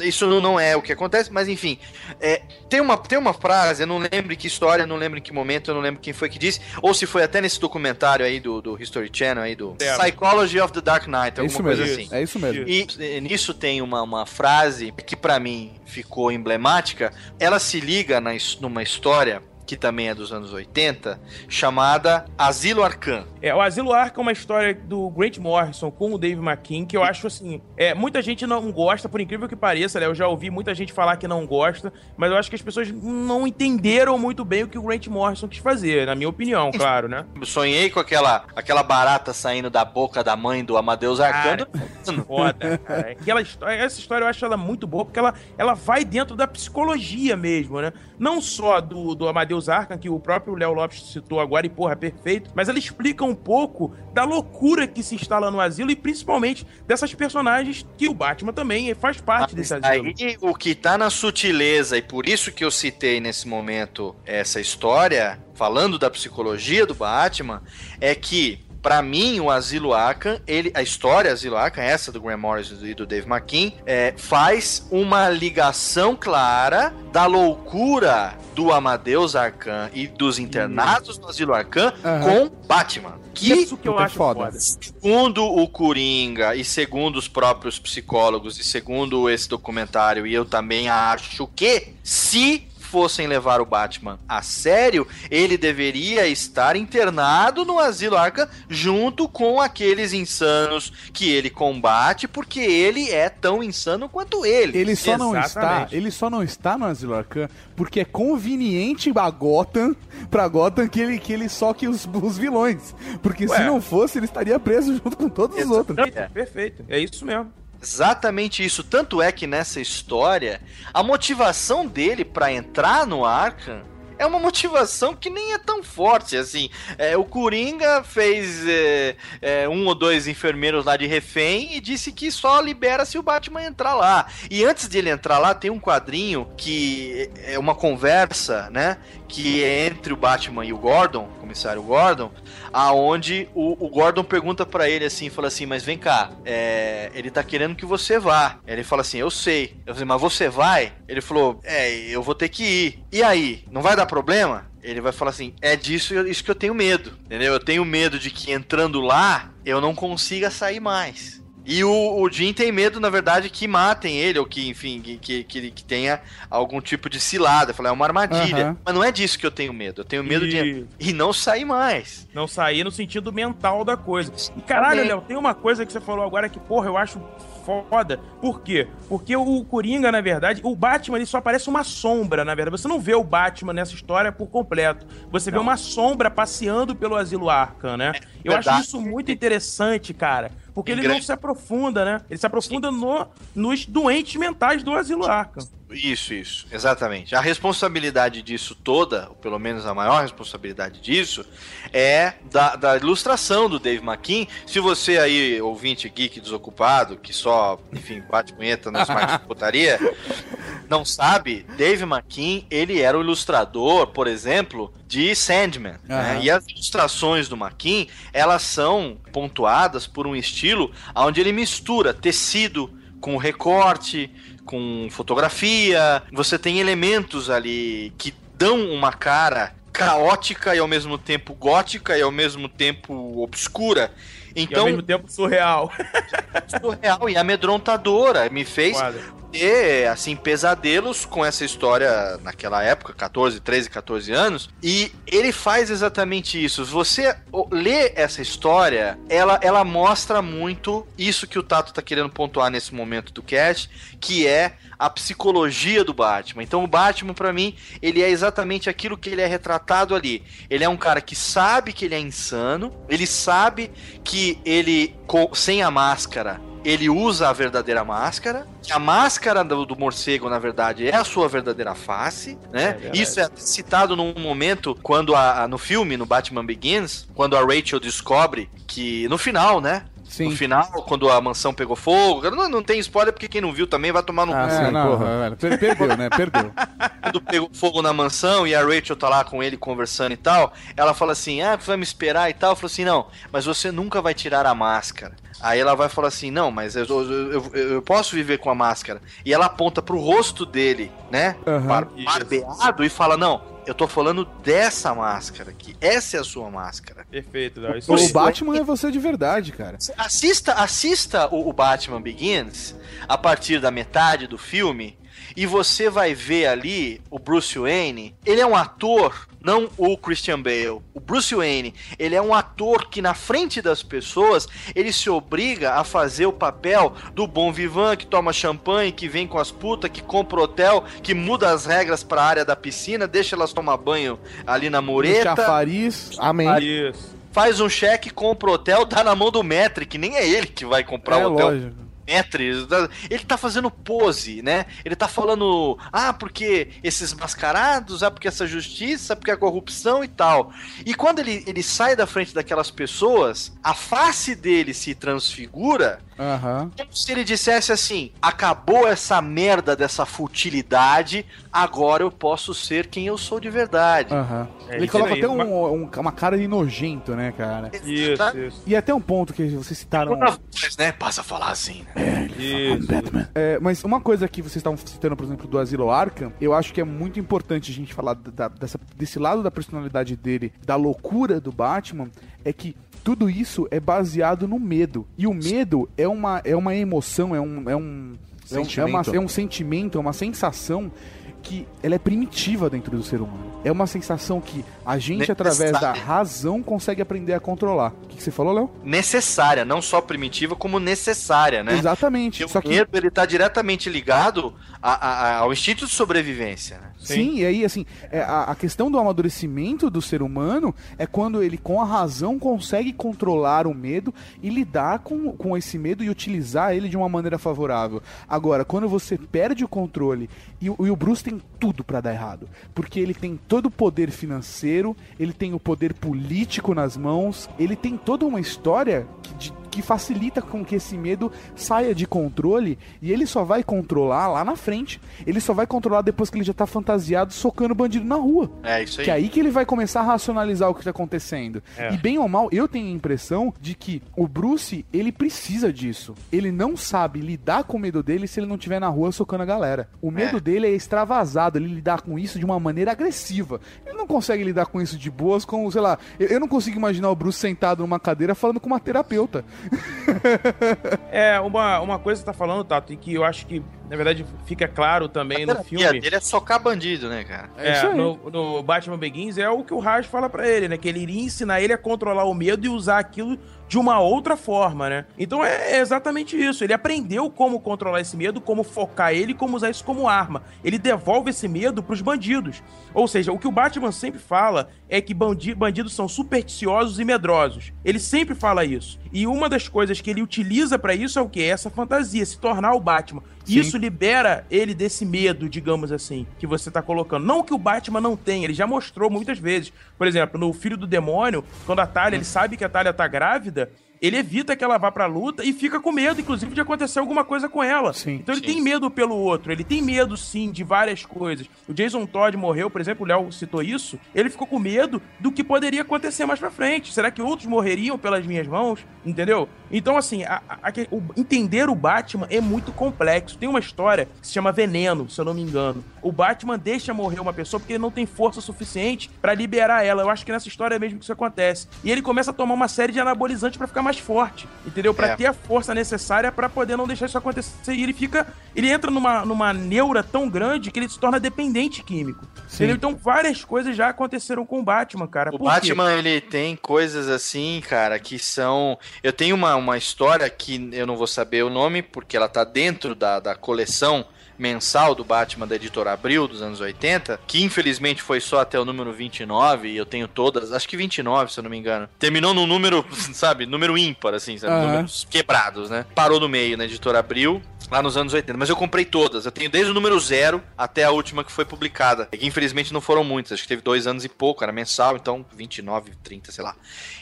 Isso não é o que acontece, mas enfim. É, tem, uma, tem uma frase, eu não lembro em que história, não lembro em que momento, eu não lembro quem foi que disse, ou se foi até nesse documentário aí do, do History Channel aí do Certo. Psychology of the Dark Knight, É alguma isso coisa mesmo. assim. É isso mesmo. E eh, nisso tem uma, uma frase que pra mim ficou emblemática. Ela se liga na numa história que também é dos anos 80, chamada Asilo Arcan. É, o Asilo Arca é uma história do Grant Morrison com o Dave McKean, que eu acho assim. É, muita gente não gosta, por incrível que pareça, né? Eu já ouvi muita gente falar que não gosta, mas eu acho que as pessoas não entenderam muito bem o que o Grant Morrison quis fazer, na minha opinião, claro, né? Eu sonhei com aquela, aquela barata saindo da boca da mãe do Amadeus Arcano. Foda, cara. Aquela história, essa história eu acho ela muito boa, porque ela, ela vai dentro da psicologia mesmo, né? Não só do, do Amadeus Arkham, que o próprio Léo Lopes citou agora, e porra, perfeito, mas ela explica um pouco da loucura que se instala no asilo e principalmente dessas personagens que o Batman também faz parte desse asilo. Aí o que tá na sutileza, e por isso que eu citei nesse momento essa história, falando da psicologia do Batman, é que, pra mim, o Asilo Arkham, ele, a história Asilo Arkham, essa do Graham Morrison e do Dave McKean, é, faz uma ligação clara da loucura do Amadeus Arkham e dos internados no Asilo Arkham Aham. com Batman. Que Isso que eu acho foda. foda. Segundo o Coringa e segundo os próprios psicólogos e segundo esse documentário, e eu também acho que se fossem levar o Batman a sério, ele deveria estar internado no Asilo Arkham junto com aqueles insanos que ele combate, porque ele é tão insano quanto ele. Ele só não está, Exatamente. ele só não está no Asilo Arcan porque é conveniente a Gotham, pra Gotham que ele, que ele soque os, os vilões. Porque se Ué. não fosse, ele estaria preso junto com todos os outros. É. Perfeito, é isso mesmo. Exatamente isso. Tanto é que nessa história, a motivação dele pra entrar no Arkham é uma motivação que nem é tão forte assim. É, o Coringa fez é, é, um ou dois enfermeiros lá de refém e disse que só libera se o Batman entrar lá. E antes de ele entrar lá, tem um quadrinho que é uma conversa, né? Que é entre o Batman e o Gordon, o comissário Gordon, aonde o, o Gordon pergunta pra ele assim, fala assim, mas vem cá, é, ele tá querendo que você vá. Ele fala assim, eu sei. Eu falei, mas você vai? Ele falou, é, eu vou ter que ir. E aí, não vai dar problema? Ele vai falar assim, é disso isso que eu tenho medo, entendeu? Eu tenho medo de que entrando lá, eu não consiga sair mais. E o, o Jim tem medo, na verdade, que matem ele, ou que, enfim, que, que, que, que tenha algum tipo de cilada. Falei, é uma armadilha. Aham. Mas não é disso que eu tenho medo. Eu tenho medo de E- e não sair mais. Não sair no sentido mental da coisa. E caralho, Também. Léo, tem uma coisa que você falou agora que, porra, eu acho foda. Por quê? Porque o Coringa, na verdade, o Batman ele só parece uma sombra, na verdade. Você não vê o Batman nessa história por completo. Você vê Não. uma sombra passeando pelo asilo Arkham, né? Eu verdade. acho isso muito interessante, cara. Porque ele grande- não se aprofunda, né? Ele se aprofunda no, nos doentes mentais do asilo Arkham. Isso, isso, exatamente. A responsabilidade disso toda, ou pelo menos a maior responsabilidade disso, é da, da ilustração do Dave McKean. Se você aí, ouvinte geek desocupado, que só, enfim, bate punheta nas de putaria, não sabe, Dave McKean, ele era o ilustrador, por exemplo, de Sandman. né? Aham. E as ilustrações do McKean, elas são pontuadas por um estilo onde ele mistura tecido com recorte, com fotografia. Você tem elementos ali que dão uma cara caótica e ao mesmo tempo gótica e ao mesmo tempo obscura. E ao Então, mesmo tempo surreal. surreal e amedrontadora. Me fez Foda. Ter, assim, pesadelos com essa história naquela época, 14, 13, 14 anos. E ele faz exatamente isso. Você lê essa história, ela, ela mostra muito isso que o Tato tá querendo pontuar nesse momento do cast, que é a psicologia do Batman. Então o Batman, pra mim, ele é exatamente aquilo que ele é retratado ali. Ele é um cara que sabe que ele é insano, ele sabe que ele, sem a máscara, ele usa a verdadeira máscara. que A máscara do, do morcego, na verdade, é a sua verdadeira face, né? verdade. Isso é citado num momento quando a, a- no filme, no Batman Begins, quando a Rachel descobre que no final, né? Sim. No final, quando a mansão pegou fogo, não, não tem spoiler porque quem não viu também vai tomar no Ah, cu. sim, não, porra. perdeu, né? Perdeu. quando pegou fogo na mansão e a Rachel tá lá com ele conversando e tal, ela fala assim: Ah, você vai me esperar e tal. Eu falo assim: Não, mas você nunca vai tirar a máscara. Aí ela vai falar assim: Não, mas eu, eu, eu- eu posso viver com a máscara. E ela aponta pro rosto dele, né? Bar- barbeado e fala: Não, eu tô falando dessa máscara aqui. Essa é a sua máscara. Perfeito, Léo. Isso O aí. Batman é você de verdade, cara. Assista, assista o, o Batman Begins a partir da metade do filme e você vai ver ali o Bruce Wayne. Ele é um ator, não o Christian Bale. O Bruce Wayne, ele é um ator que na frente das pessoas ele se obriga a fazer o papel do bom vivant que toma champanhe, que vem com as putas, que compra hotel, que muda as regras para a área da piscina, deixa elas tomar banho ali na mureta chafariz. Amém. Faz um cheque, compra o hotel, dá na mão do Metri, que nem é ele que vai comprar É o hotel. lógico. Metri, ele tá fazendo pose, né? Ele tá falando, ah, porque esses mascarados, ah, porque essa justiça, porque a corrupção e tal. E quando ele, ele sai da frente daquelas pessoas, a face dele se transfigura Aham. como se ele dissesse assim: acabou essa merda dessa futilidade, agora eu posso ser quem eu sou de verdade. Aham. É Ele coloca aí, até uma- um- um- uma cara de nojento, né, cara? Isso, Tá? isso. E até um ponto que vocês citaram. Voz, né? Passa a falar assim, né? Isso. É, mas uma coisa que vocês estavam citando, por exemplo, do Asilo Arkham, eu acho que é muito importante a gente falar da- dessa- desse lado da personalidade dele, da loucura do Batman, é que tudo isso é baseado no medo. E o medo é uma, é uma emoção, é um. É um é um, é, uma- é um sentimento, é uma sensação que ela é primitiva dentro do ser humano. É uma sensação que a gente, através da razão, consegue aprender a controlar. O que, que você falou, Léo? Necessária, não só primitiva, como necessária, né? Exatamente. Porque Só o que medo ele tá diretamente ligado a- a- ao instinto de sobrevivência, né? Sim, e aí, assim, é, a, a questão do amadurecimento do ser humano é quando ele, com a razão, consegue controlar o medo e lidar com, com esse medo e utilizar ele de uma maneira favorável. Agora, quando você perde o controle e, o- e o Bruce tem tudo pra dar errado, porque ele tem todo o poder financeiro, ele tem o poder político nas mãos, ele tem toda uma história de- que facilita com que esse medo saia de controle e ele só vai controlar lá na frente. Ele só vai controlar depois que ele já tá fantasiado socando bandido na rua. É isso aí. Que é aí que ele vai começar a racionalizar o que tá acontecendo. É. E bem ou mal, eu tenho a impressão de que o Bruce, ele precisa disso. Ele não sabe lidar com o medo dele se ele não estiver na rua socando a galera. O medo É. dele é extravasado, ele lidar com isso de uma maneira agressiva. Ele não consegue lidar com isso de boas, com, sei lá, eu, eu não consigo imaginar o Bruce sentado numa cadeira falando com uma terapeuta. É, uma, uma coisa que você tá falando, Tato, e que eu acho que, na verdade, fica claro também no A filme. dele é socar bandido, né, cara? É É, no, no Batman Begins é o que o Raj fala pra ele, né? Que ele iria ensinar ele a controlar o medo e usar aquilo de uma outra forma, né? Então é, é exatamente isso. Ele aprendeu como controlar esse medo, como focar ele, como usar isso como arma. Ele devolve esse medo pros bandidos. Ou seja, o que o Batman sempre fala é que bandi bandidos são supersticiosos e medrosos. Ele sempre fala isso. E uma das coisas que ele utiliza pra isso é o que? Essa fantasia, se tornar o Batman. Sim. Isso libera ele desse medo, digamos assim, que você tá colocando. Não que o Batman não tenha, ele já mostrou muitas vezes. Por exemplo, no Filho do Demônio, quando a Talia, ele sabe que a Talia tá grávida, ele evita que ela vá pra luta e fica com medo, inclusive, de acontecer alguma coisa com ela. Sim. então ele Sim. tem medo pelo outro, ele tem medo, sim, de várias coisas. O Jason Todd morreu, por exemplo, o Léo citou isso, ele ficou com medo do que poderia acontecer mais pra frente. Será que outros morreriam pelas minhas mãos? Entendeu? Então, assim, a- a- o- entender o Batman é muito complexo. Tem uma história que se chama Veneno, se eu não me engano. O Batman deixa morrer uma pessoa porque ele não tem força suficiente pra liberar ela. Eu acho que nessa história é mesmo que isso acontece. E ele começa a tomar uma série de anabolizantes pra ficar mais forte, entendeu? Pra É. ter a força necessária pra poder não deixar isso acontecer. E ele fica, ele entra numa, numa neura tão grande que ele se torna dependente químico. Sim. Entendeu? Então várias coisas já aconteceram com o Batman, cara. O Por quê? Batman, ele tem coisas assim, cara, que são. Eu tenho uma, uma história que eu não vou saber o nome, porque ela tá dentro da, da coleção mensal do Batman da editora Abril dos anos 80, que infelizmente foi só até o número 29, e eu tenho todas, acho que 29, se eu não me engano. Terminou num número, sabe, número ímpar, assim, sabe? Aham. Números quebrados, né? Parou no meio na editora Abril. Lá nos anos 80, mas eu comprei todas. Eu tenho desde o número zero até a última que foi publicada. E que infelizmente não foram muitas, acho que teve dois anos e pouco, era mensal, então 29, 30, sei lá.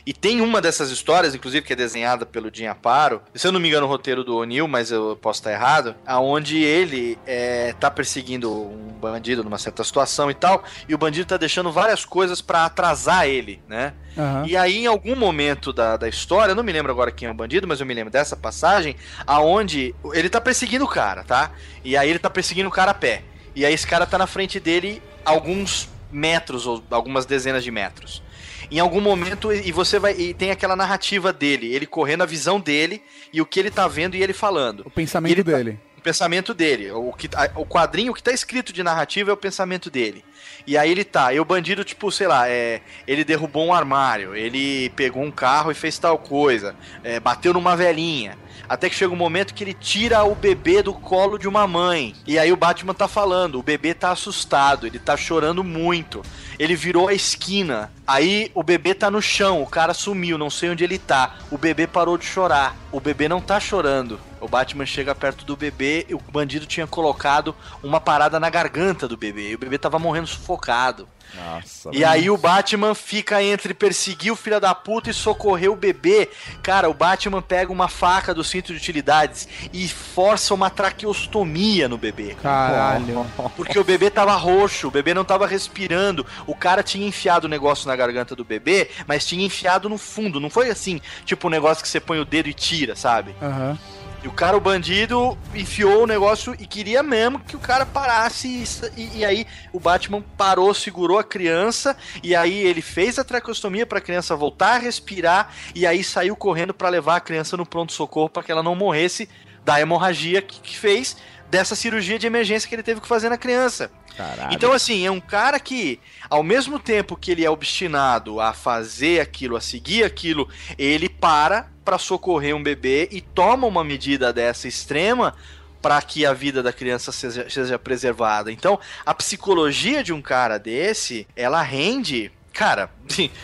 E tem uma dessas histórias, inclusive, que é desenhada pelo Jim Aparo. Se eu não me engano, o roteiro do O'Neill, mas eu posso estar errado. Aonde ele é, tá perseguindo um bandido numa certa situação e tal. E o bandido tá deixando várias coisas pra atrasar ele, né? Aham. E aí, em algum momento da, da história, eu não me lembro agora quem é o bandido, mas eu me lembro dessa passagem, aonde ele tá perseguindo o cara, tá? E aí ele tá perseguindo o cara a pé. E aí esse cara tá na frente dele alguns metros, ou algumas dezenas de metros. Em algum momento, e você vai. E tem aquela narrativa dele, ele correndo a visão dele e o que ele tá vendo e ele falando. O pensamento tá- dele. O pensamento dele. O, que, a- o quadrinho, o que tá escrito de narrativa é o pensamento dele. E aí ele tá, e o bandido, tipo, sei lá, é, ele derrubou um armário, ele pegou um carro e fez tal coisa, é, bateu numa velhinha. Até que chega um momento que ele tira o bebê do colo de uma mãe. E aí o Batman tá falando, o bebê tá assustado, ele tá chorando muito. Ele virou a esquina. Aí o bebê tá no chão, o cara sumiu, não sei onde ele tá. O bebê parou de chorar. O bebê não tá chorando. O Batman chega perto do bebê e o bandido tinha colocado uma parada na garganta do bebê. E o bebê tava morrendo sufocado. Nossa. E aí o Batman fica entre perseguir o filho da puta e socorrer o bebê. Cara, o Batman pega uma faca do cinto de utilidades e força uma traqueostomia no bebê. Caralho. Porque o bebê tava roxo, o bebê não tava respirando. O cara tinha enfiado o negócio na garganta do bebê, mas tinha enfiado no fundo. Não foi assim, tipo um negócio que você põe o dedo e tira, sabe? Aham. E o cara, o bandido, enfiou o negócio e queria mesmo que o cara parasse. E, e- aí o Batman parou, segurou a criança. E aí ele fez a tracostomia pra criança voltar a respirar. E aí saiu correndo pra levar a criança no pronto-socorro pra que ela não morresse da hemorragia que, que fez dessa cirurgia de emergência que ele teve que fazer na criança. Caralho. Então, assim, é um cara que, ao mesmo tempo que ele é obstinado a fazer aquilo, a seguir aquilo, ele para pra socorrer um bebê e toma uma medida dessa extrema para que a vida da criança seja, seja preservada. Então, a psicologia de um cara desse, ela rende. Cara,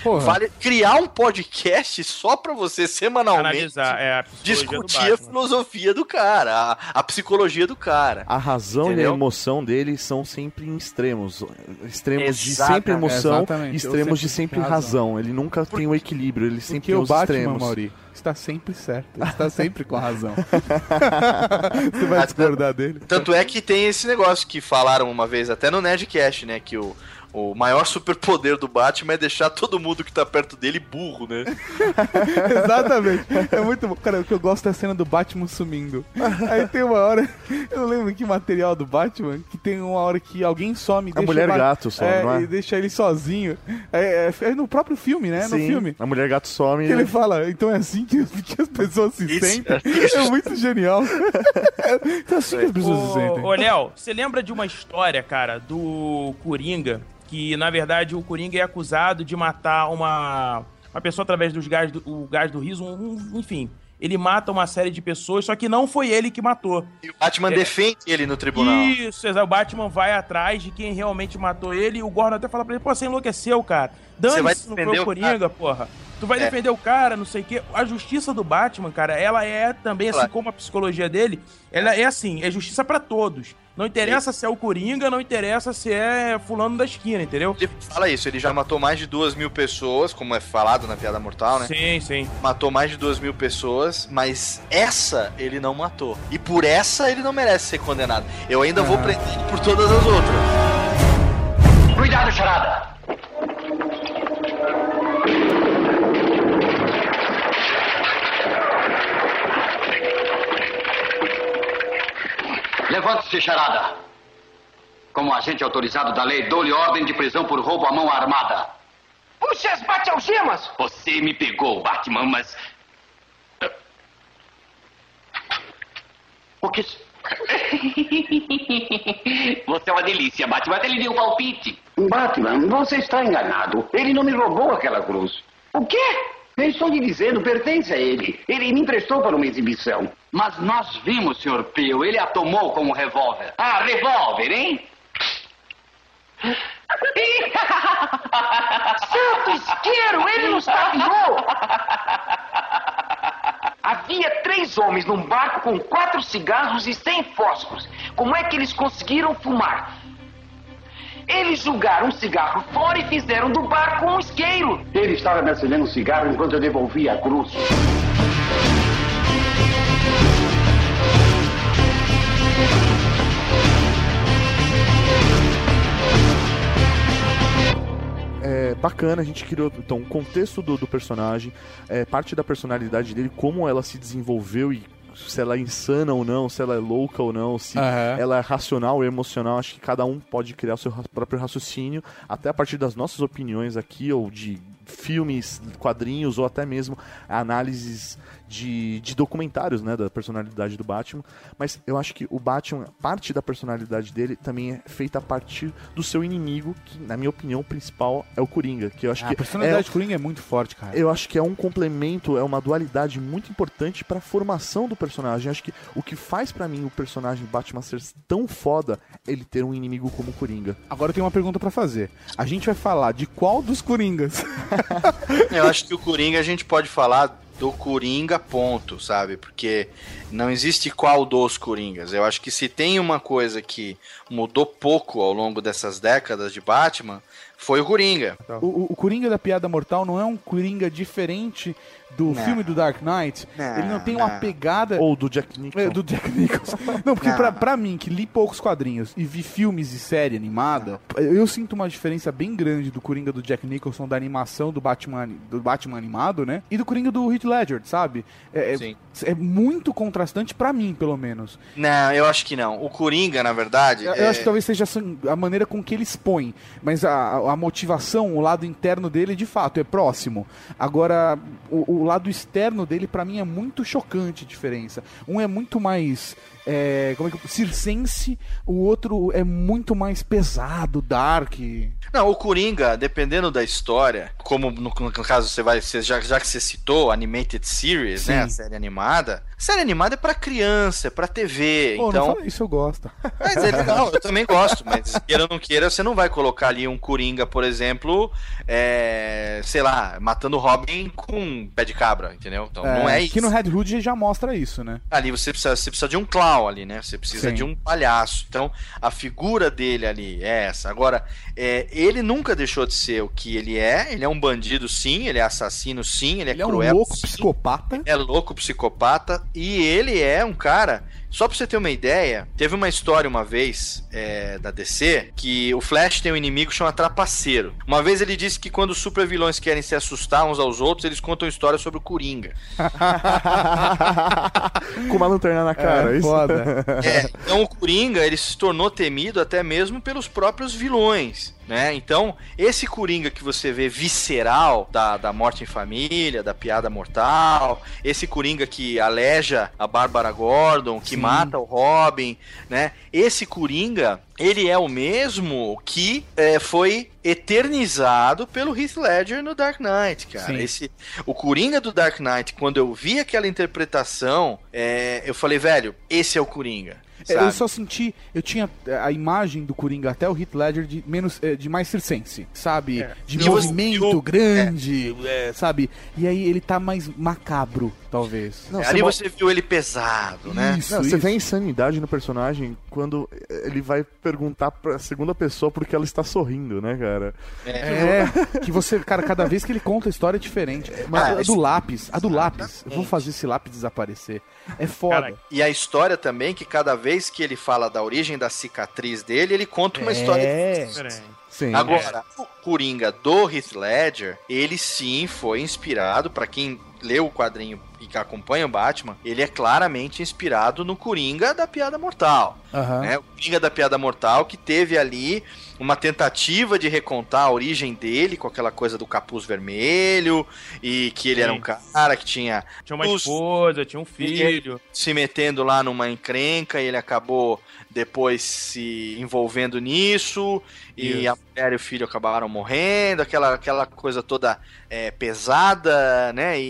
Porra. vale criar um podcast só pra você semanalmente Analisar é, discutir a filosofia do cara, a, a psicologia do cara. A razão e Entendeu? a emoção dele são sempre em extremos. Extremos de Exatamente. sempre emoção Exatamente. e extremos de sempre sempre razão. razão. Ele nunca tem o equilíbrio, ele sempre tem os Batman, extremos. Mauri, está sempre certo. Ele está sempre com a razão. Você vai discordar dele? Tanto é que tem esse negócio que falaram uma vez até no Nerdcast, né? Que o, o maior superpoder do Batman é deixar todo mundo que tá perto dele burro, né? Exatamente. É muito bom. Cara, o que eu gosto é a cena do Batman sumindo. Aí tem uma hora, eu não lembro que material do Batman, que tem uma hora que alguém some. e A deixa mulher o Bat- gato some, é, não é? E deixa ele sozinho. É, é- é no próprio filme, né? no Sim, filme. A mulher gato some. Que ele fala, então é assim que, que as pessoas se Isso, sentem. isso. É muito genial. então é assim que as pessoas se Ô, sentem. ô, Léo, você lembra de uma história, cara, do Coringa? Que, na verdade, o Coringa é acusado de matar uma, uma pessoa através dos gás do, o gás do riso, um- enfim. Ele mata uma série de pessoas, só que não foi ele que matou. E o Batman defende ele no tribunal. Isso, o Batman vai atrás de quem realmente matou ele e o Gordon até fala pra ele, pô, você enlouqueceu, cara. Você vai Dane-se, não foi o Coringa, porra. Tu vai É. defender o cara, não sei o quê. A justiça do Batman, cara, ela é também, assim Claro. como a psicologia dele, ela é assim, é justiça pra todos. Não interessa se é o Coringa, não interessa se é fulano da esquina, entendeu? Ele fala isso, ele já matou mais de duas mil pessoas, como é falado na Piada Mortal, né? Sim, sim. Matou mais de duas mil pessoas, mas essa ele não matou. E por essa ele não merece ser condenado. Eu ainda vou prender por todas as outras. Cuidado, charada! Levante-se, charada. Como agente autorizado da lei, dou-lhe ordem de prisão por roubo à mão armada. Puxa as bate-algemas! Você me pegou, Batman, mas. O que. Você é uma delícia, Batman. Até lhe deu um palpite. Batman, você está enganado. Ele não me roubou aquela cruz. O quê? Eu estou lhe dizendo, pertence a ele. Ele me emprestou para uma exibição. Mas nós vimos, Sr. Pio, ele a tomou com um revólver. Ah, revólver, hein? Santo isqueiro, ele nos tapeou! Havia três homens num barco com quatro cigarros e cem fósforos. Como é que eles conseguiram fumar? Eles jogaram um cigarro fora e fizeram do barco um isqueiro. Ele estava me acendendo um cigarro enquanto eu devolvia a cruz. É bacana, a gente criou então o contexto do, do personagem, é, parte da personalidade dele, como ela se desenvolveu e se ela é insana ou não, se ela é louca ou não, se Aham. ela é racional ou emocional. Acho que cada um pode criar o seu próprio raciocínio, até a partir das nossas opiniões aqui, ou de filmes, quadrinhos, ou até mesmo análises de, de documentários, né, da personalidade do Batman. Mas eu acho que o Batman, parte da personalidade dele também é feita a partir do seu inimigo, que na minha opinião o principal é o Coringa, que eu acho Ah, que a personalidade é, do Coringa é muito forte, cara. eu acho que é um complemento, é uma dualidade muito importante pra formação do personagem. Acho que o que faz pra mim o personagem Batman ser tão foda é ele ter um inimigo como o Coringa. Agora eu tenho uma pergunta pra fazer. A gente vai falar de qual dos Coringas? Eu acho que o Coringa a gente pode falar do Coringa, ponto, sabe? Porque não existe qual dos Coringas. Eu acho que se tem uma coisa que mudou pouco ao longo dessas décadas de Batman, foi o Coringa. O, o- o Coringa da Piada Mortal não é um Coringa diferente do Não. filme do Dark Knight? Não, Ele não tem uma não. pegada... Ou do Jack Nicholson. É, do Jack Nicholson. Não, porque Não. pra, pra mim, que li poucos quadrinhos e vi filmes e série animada, eu sinto uma diferença bem grande do Coringa do Jack Nicholson, da animação do Batman, do Batman animado, né? E do Coringa do Heath Ledger, sabe? É, é- Sim. é muito contrastante pra mim, pelo menos. Não, eu acho que não. O Coringa, na verdade. Eu, é- eu acho que talvez seja a maneira com que ele expõe, mas a, a motivação, o lado interno dele, de fato, é próximo. Agora, o, o lado externo dele, pra mim, é muito chocante a diferença. Um é muito mais. É, como é que circense, o outro é muito mais pesado, dark. Não, o Coringa, dependendo da história, como no, no caso você vai, você, já, já que você citou Animated Series, né, Sim. a série animada, série animada é pra criança, é pra TV, Pô, então... isso, eu gosto. Mas é legal, eu também gosto, mas queira ou não queira, você não vai colocar ali um Coringa, por exemplo, é, sei lá, matando Robin com pé de cabra, entendeu? Então não é isso. Que no Red Hood já mostra isso, né? Ali você precisa, você precisa de um clown ali, né? Você precisa Sim. de um palhaço. Então, a figura dele ali é essa. Agora, é, ele nunca deixou de ser o que ele é. Ele é um bandido, sim. Ele é assassino, sim. Ele é Ele é um cruel, louco sim. psicopata. É louco, psicopata. E ele é um cara. Só pra você ter uma ideia, teve uma história uma vez é, da DC que o Flash tem um inimigo que chama Trapaceiro. Uma vez ele disse que quando os supervilões querem se assustar uns aos outros, eles contam histórias sobre o Coringa. Com uma lanterna na cara. é isso? foda. É, então o Coringa ele se tornou temido até mesmo pelos próprios vilões. Né? Então, esse Coringa que você vê visceral da, da morte em família, da piada mortal, esse Coringa que aleja a Bárbara Gordon, que Sim. mata o Robin, né? Esse Coringa, ele é o mesmo que é, foi eternizado pelo Heath Ledger no Dark Knight, cara. Sim. Esse, o Coringa do Dark Knight, quando eu vi aquela interpretação, é, eu falei, velho, esse é o Coringa. É, sabe? Eu só senti, eu tinha é, a imagem do Coringa até o Heath Ledger de menos, é, de mais circense, sabe? De E você movimento viu- grande, é, sabe? E aí ele tá mais macabro, talvez. Não, Ali mo- você viu ele pesado, né? Isso, Não, você isso. vê a insanidade no personagem quando ele vai perguntar pra segunda pessoa porque ela está sorrindo, né, cara? É, que você, cara, cada vez que ele conta a história é diferente. Mas Ah, a do lápis, a do lápis, eu vou fazer esse lápis desaparecer. É foda. Cara, E a história também, que cada vez que ele fala da origem da cicatriz dele, ele conta uma história. É. Peraí. Sim. Agora, o Coringa do Heath Ledger, ele sim foi inspirado, pra quem leu o quadrinho e que acompanha o Batman, ele é claramente inspirado no Coringa da Piada Mortal. Aham. né? O Coringa da Piada Mortal que teve ali uma tentativa de recontar a origem dele com aquela coisa do capuz vermelho e que ele era um Sim. cara que tinha Tinha uma Os- esposa, tinha um filho. se metendo lá numa encrenca e ele acabou depois se envolvendo nisso e Isso. a mulher e o filho acabaram morrendo, aquela, aquela coisa toda é, pesada, né, e,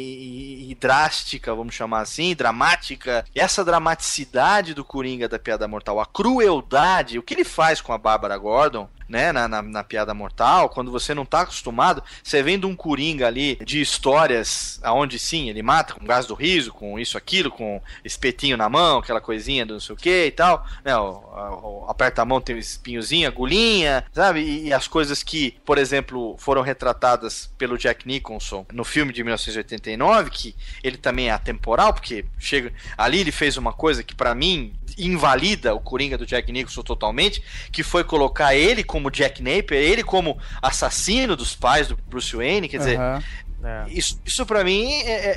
e- e drástica bombástica, vamos chamar assim, dramática, essa dramaticidade do Coringa da Piada Mortal, a crueldade, o que ele faz com a Bárbara Gordon, né, na, na, na, piada mortal, quando você não tá acostumado, você vendo um Coringa ali de histórias aonde sim, ele mata com gás do riso, com isso, aquilo, com espetinho na mão, aquela coisinha do não sei o que e tal, né, o, o, aperta a mão, tem um espinhozinho, agulhinha, sabe, e, e, as coisas que, por exemplo, foram retratadas pelo Jack Nicholson no filme de 1989, que ele também é atemporal, porque chega ali ele fez uma coisa que para mim invalida o Coringa do Jack Nicholson totalmente, que foi colocar ele como Jack Napier, ele como assassino dos pais do Bruce Wayne, quer dizer, uhum. isso, isso para mim é, é,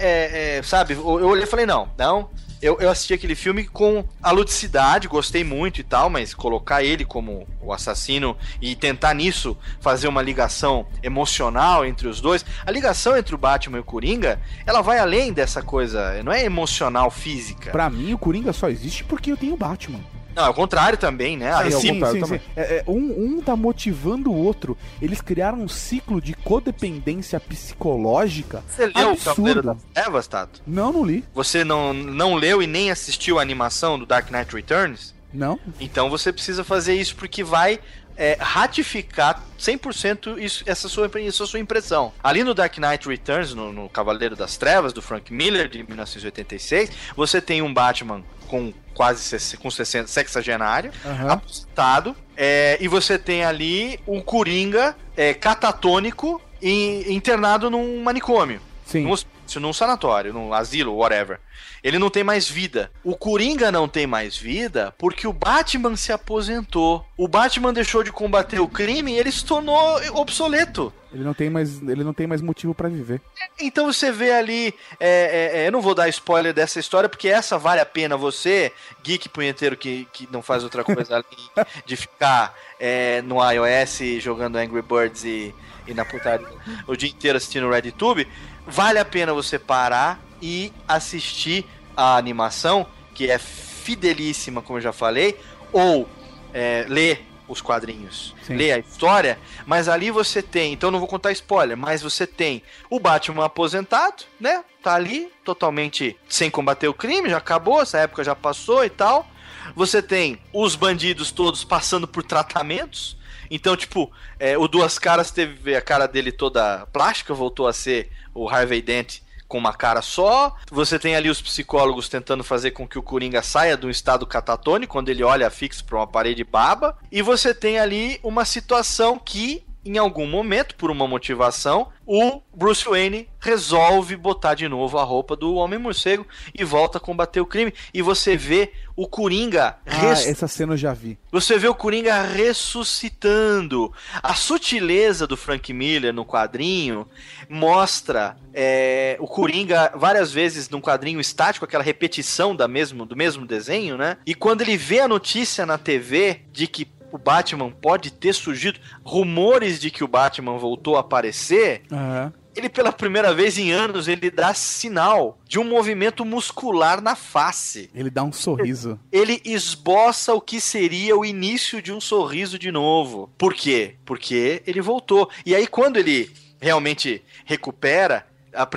é, é, sabe, eu olhei e falei, não, não, eu, eu assisti aquele filme com a ludicidade, gostei muito e tal, mas colocar ele como o assassino e tentar nisso fazer uma ligação emocional entre os dois. A ligação entre o Batman e o Coringa, ela vai além dessa coisa, não é emocional, física. Para mim, o Coringa só existe porque eu tenho o Batman. Não, é o contrário também, né? Ah, sim, sim, sim. É, é, um, um tá motivando o outro. Eles criaram um ciclo de codependência psicológica. Você leu absurdo. o Cavaleiro das Trevas, Tato? Não, não li. Você não, não leu e nem assistiu a animação do Dark Knight Returns? Não. Então você precisa fazer isso porque vai é, ratificar 100% isso, essa, sua, essa sua impressão. Ali no Dark Knight Returns, no, no Cavaleiro das Trevas, do Frank Miller, de 1986, você tem um Batman com quase com 60, sexagenário, uhum. aposentado, é, e você tem ali um Coringa é, catatônico e internado num manicômio. Sim. Num, num sanatório, num asilo, whatever. Ele não tem mais vida. O Coringa não tem mais vida porque o Batman se aposentou. O Batman deixou de combater o crime e ele se tornou obsoleto. Ele não tem mais, ele não tem mais motivo para viver. Então você vê ali, é, é, é, eu não vou dar spoiler dessa história porque essa vale a pena você, geek punheteiro que, que não faz outra coisa além de ficar é, no iOS jogando Angry Birds e, e na putaria o dia inteiro assistindo RedTube, vale a pena você parar e assistir a animação, que é fidelíssima, como eu já falei, ou é, ler os quadrinhos, Sim. ler a história, mas ali você tem, então não vou contar spoiler, mas você tem o Batman aposentado, né? Tá ali, totalmente sem combater o crime, já acabou, essa época já passou e tal. Você tem os bandidos todos passando por tratamentos. Então, tipo, é, o Duas Caras teve a cara dele toda plástica, voltou a ser o Harvey Dent com uma cara só. Você tem ali os psicólogos tentando fazer com que o Coringa saia de um estado catatônico, quando ele olha fixo para uma parede baba. E você tem ali uma situação que em algum momento, por uma motivação, o Bruce Wayne resolve botar de novo a roupa do Homem-Morcego e volta a combater o crime. E você vê o Coringa. Ah, res... essa cena eu já vi. Você vê o Coringa ressuscitando. A sutileza do Frank Miller no quadrinho mostra é, o Coringa várias vezes num quadrinho estático, aquela repetição da mesmo, do mesmo desenho, né? E quando ele vê a notícia na TV de que o Batman pode ter surgido, rumores de que o Batman voltou a aparecer, uhum. ele pela primeira vez em anos ele dá sinal de um movimento muscular na face. Ele dá um sorriso. Ele esboça o que seria o início de um sorriso de novo. Por quê? Porque ele voltou. E aí quando ele realmente recupera,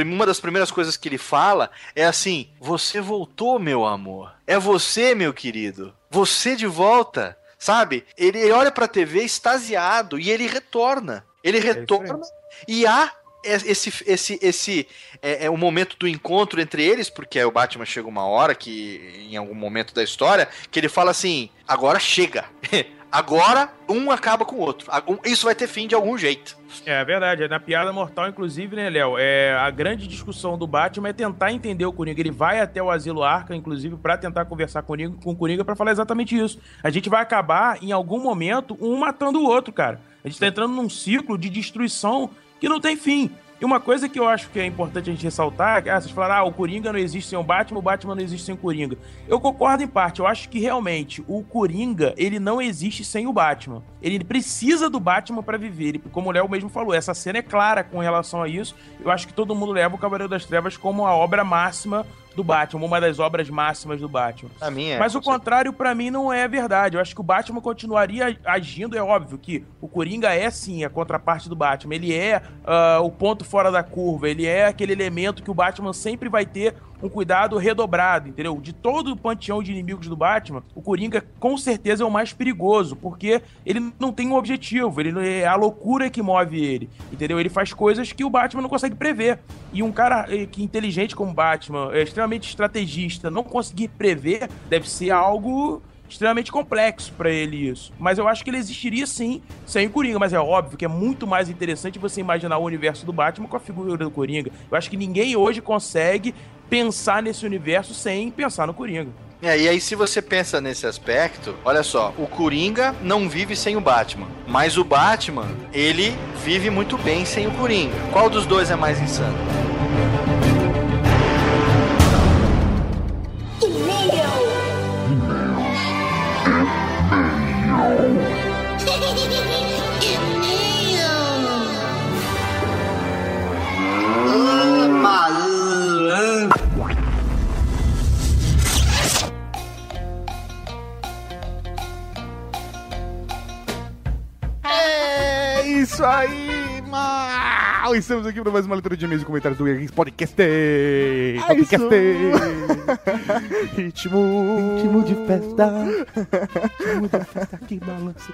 uma das primeiras coisas que ele fala é assim: Você voltou, meu amor. É você, meu querido. Você de volta sabe? Ele olha pra TV extasiado e ele retorna. Ele é retorna é e há esse esse esse é, é o momento do encontro entre eles, porque o Batman chega uma hora que em algum momento da história que ele fala assim: "Agora chega". Agora, um acaba com o outro. Isso vai ter fim de algum jeito. É verdade. Na piada mortal, inclusive, né, Léo? É, a grande discussão do Batman é tentar entender o Coringa. Ele vai até o Asilo Arca, inclusive, para tentar conversar com o, com o Coringa para falar exatamente isso. A gente vai acabar, em algum momento, um matando o outro, cara. A gente tá entrando num ciclo de destruição que não tem fim. E uma coisa que eu acho que é importante a gente ressaltar, ah, vocês falaram, ah, o Coringa não existe sem o Batman, o Batman não existe sem o Coringa. Eu concordo em parte, eu acho que realmente o Coringa, ele não existe sem o Batman. Ele precisa do Batman para viver. Ele, como o Léo mesmo falou, essa cena é clara com relação a isso. Eu acho que todo mundo leva o Cavaleiro das Trevas como a obra máxima do Batman, uma das obras máximas do Batman. Pra mim é. Mas o contrário, para mim, não é verdade. Eu acho que o Batman continuaria agindo. É óbvio que o Coringa é sim a contraparte do Batman. Ele é uh, o ponto fora da curva. Ele é aquele elemento que o Batman sempre vai ter um cuidado redobrado, entendeu? De todo o panteão de inimigos do Batman, o Coringa com certeza é o mais perigoso, porque ele não tem um objetivo, ele é a loucura que move ele, entendeu? Ele faz coisas que o Batman não consegue prever. E um cara eh, que inteligente como Batman, é extremamente estrategista, não conseguir prever, deve ser algo extremamente complexo pra ele isso. Mas eu acho que ele existiria sim sem o Coringa, mas é óbvio que é muito mais interessante você imaginar o universo do Batman com a figura do Coringa. Eu acho que ninguém hoje consegue pensar nesse universo sem pensar no Coringa. É, e aí, se você pensa nesse aspecto, olha só, o Coringa não vive sem o Batman. Mas o Batman, ele vive muito bem sem o Coringa. Qual dos dois é mais insano? Isso aí, mal! Estamos aqui para mais uma leitura de e-mails e comentários do Geeks Podcast. Podcast. Ritmo. Ritmo de festa. Ritmo de festa que balança.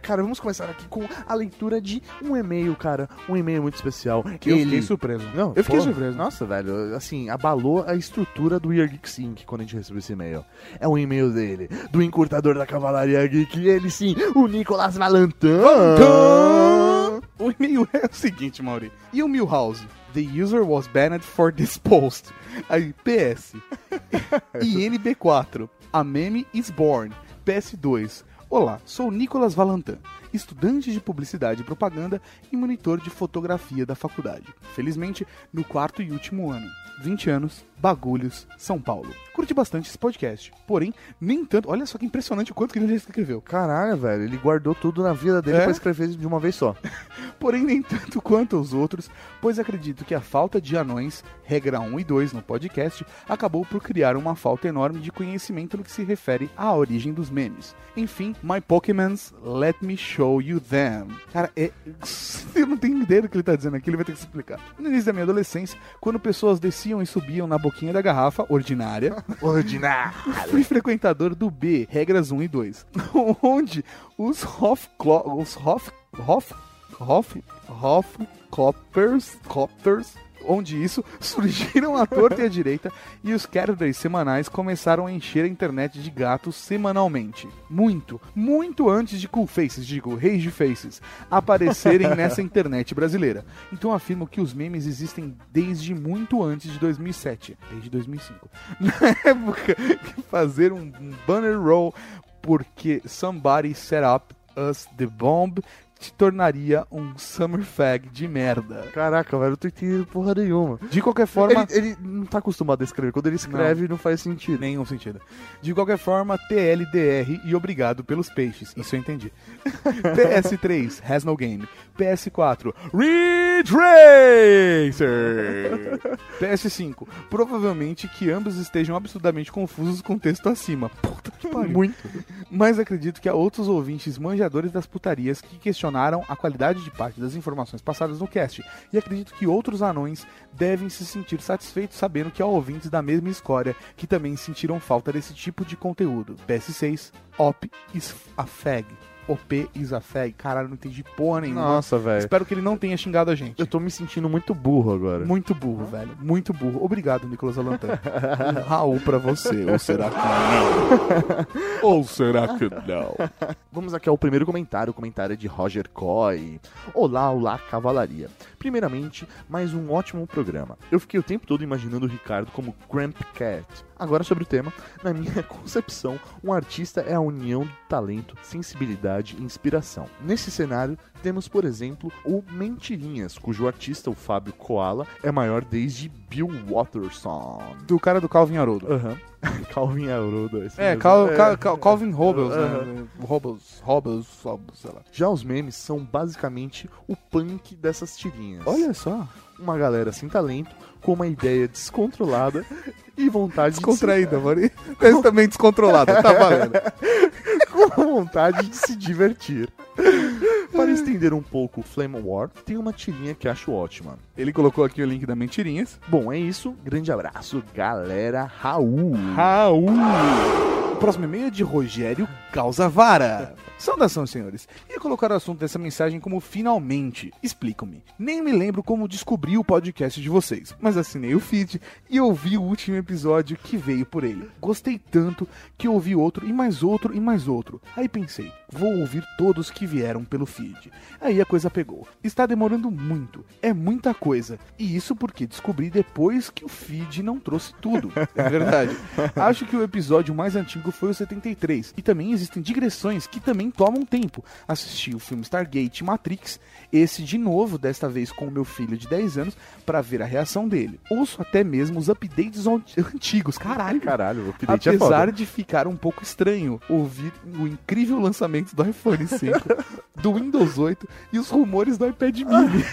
Cara, vamos começar aqui com a leitura de um e-mail, cara. Um e-mail muito especial. Eu fiquei surpreso. Não, Eu fiquei pô, surpreso. Nossa, velho, assim, abalou a estrutura do Year Geek Inc. quando a gente recebeu esse e-mail. É um e-mail dele, do encurtador da Cavalaria Geek, ele sim, o Nicolas Valentin. O e-mail é o seguinte, Mauri. E o Milhouse? The user was banned for this post. Aí, PS. INB4. A meme is born. PS2. Olá, sou Nicolas Valentin, estudante de publicidade e propaganda e monitor de fotografia da faculdade. Felizmente, no quarto e último ano. 20 anos, Bagulhos, São Paulo. Curti bastante esse podcast, porém, nem tanto. Olha só que impressionante o quanto que ele já escreveu. Caralho, velho, ele guardou tudo na vida dele É? pra escrever de uma vez só. porém nem tanto quanto os outros, pois acredito que a falta de anões, regra 1 e 2 no podcast, acabou por criar uma falta enorme de conhecimento no que se refere à origem dos memes. Enfim, my Pokémons, let me show you them. Cara, é... eu não tenho ideia do que ele tá dizendo aqui, ele vai ter que explicar. No início da minha adolescência, quando pessoas desciam e subiam na boquinha da garrafa, ordinária, Ordinário. fui frequentador do B, regras 1 e 2, onde os Hofklo... os Hof... Hof... Hof... Hofkloppers... Copters... Onde isso, surgiram à torta e à direita e os characters semanais começaram a encher a internet de gatos semanalmente. Muito, muito antes de Cool Faces, digo, Rage Faces, aparecerem nessa internet brasileira. Então afirmo que os memes existem desde muito antes de 2007, desde 2005. Na época que fazer um um banner roll porque somebody set up us the bomb te tornaria um summer fag de merda. Caraca, velho, eu tô entendendo porra nenhuma. De qualquer forma, Ele, ele não tá acostumado a escrever. Quando ele escreve, não, faz sentido. nenhum sentido. De qualquer forma, TLDR e obrigado pelos peixes. Isso eu entendi. PS3, has no game. PS4, Ridge Racer. PS5, provavelmente que ambos estejam absurdamente confusos com o texto acima. Puta que pariu. Muito. Mas acredito que há outros ouvintes manjadores das putarias que questionaram a qualidade de parte das informações passadas no cast. E acredito que outros anões devem se sentir satisfeitos sabendo que há ouvintes da mesma escória que também sentiram falta desse tipo de conteúdo. PS6, OP is a fag. OP is a fag. Caralho, não entendi porra nenhuma. Nossa, velho. Espero que ele não tenha xingado a gente. Eu tô me sentindo muito burro agora. Muito burro, velho. Muito burro. Obrigado, Nicolas Alantan. Um Raul pra você. Ou será que não? Ou será que não? Vamos aqui ao primeiro comentário. O comentário é de Roger Coy. Olá, olá, cavalaria. Primeiramente, mais um ótimo programa. Eu fiquei o tempo todo imaginando o Ricardo como Gramp Cat. Agora sobre o tema. Na minha concepção, um artista é a união talento, sensibilidade e inspiração. Nesse cenário, temos, por exemplo, o Mentirinhas, cujo artista, o Fábio Koala, é maior desde Bill Watterson. Do cara do Calvin Haroldo. Aham. Calvin Haroldo. esse É, mesmo. Cal, É. Cal- Cal- Calvin Robles, né? Robles, Robles, Robles, sei lá. Já os memes são basicamente o punk dessas tirinhas. Olha só. Uma galera sem talento, com uma ideia descontrolada e vontade Descontraída, mano. Esse também descontrolada, tá valendo. de com vontade de se divertir. Para estender um pouco o Flame War, tem uma tirinha que acho ótima. Ele colocou aqui o link da Mentirinhas. Bom, é isso. Grande abraço, galera. Raul. Raul. O próximo e-mail é de Rogério Calzavara. Saudações, senhores. Ia colocar o assunto dessa mensagem como finalmente. Explicam-me. Nem me lembro como descobri o podcast de vocês, mas assinei o feed e ouvi o último episódio que veio por ele. Gostei tanto que ouvi outro e mais outro e mais outro. Aí pensei, vou ouvir todos que vieram pelo feed. Aí a coisa pegou. Está demorando muito. É muita coisa. E isso porque descobri depois que o feed não trouxe tudo. É verdade. Acho que o episódio mais antigo foi o 73. E também existem digressões que também tomam tempo. Assisti o filme Stargate Matrix, esse de novo, desta vez com o meu filho de 10 anos, para ver a reação dele. Ouço até mesmo os updates antigos. Caralho. Caralho, o update é Apesar foda. de ficar um pouco estranho ouvir o incrível lançamento do iPhone 5, do Windows 8 e os rumores do iPad mini.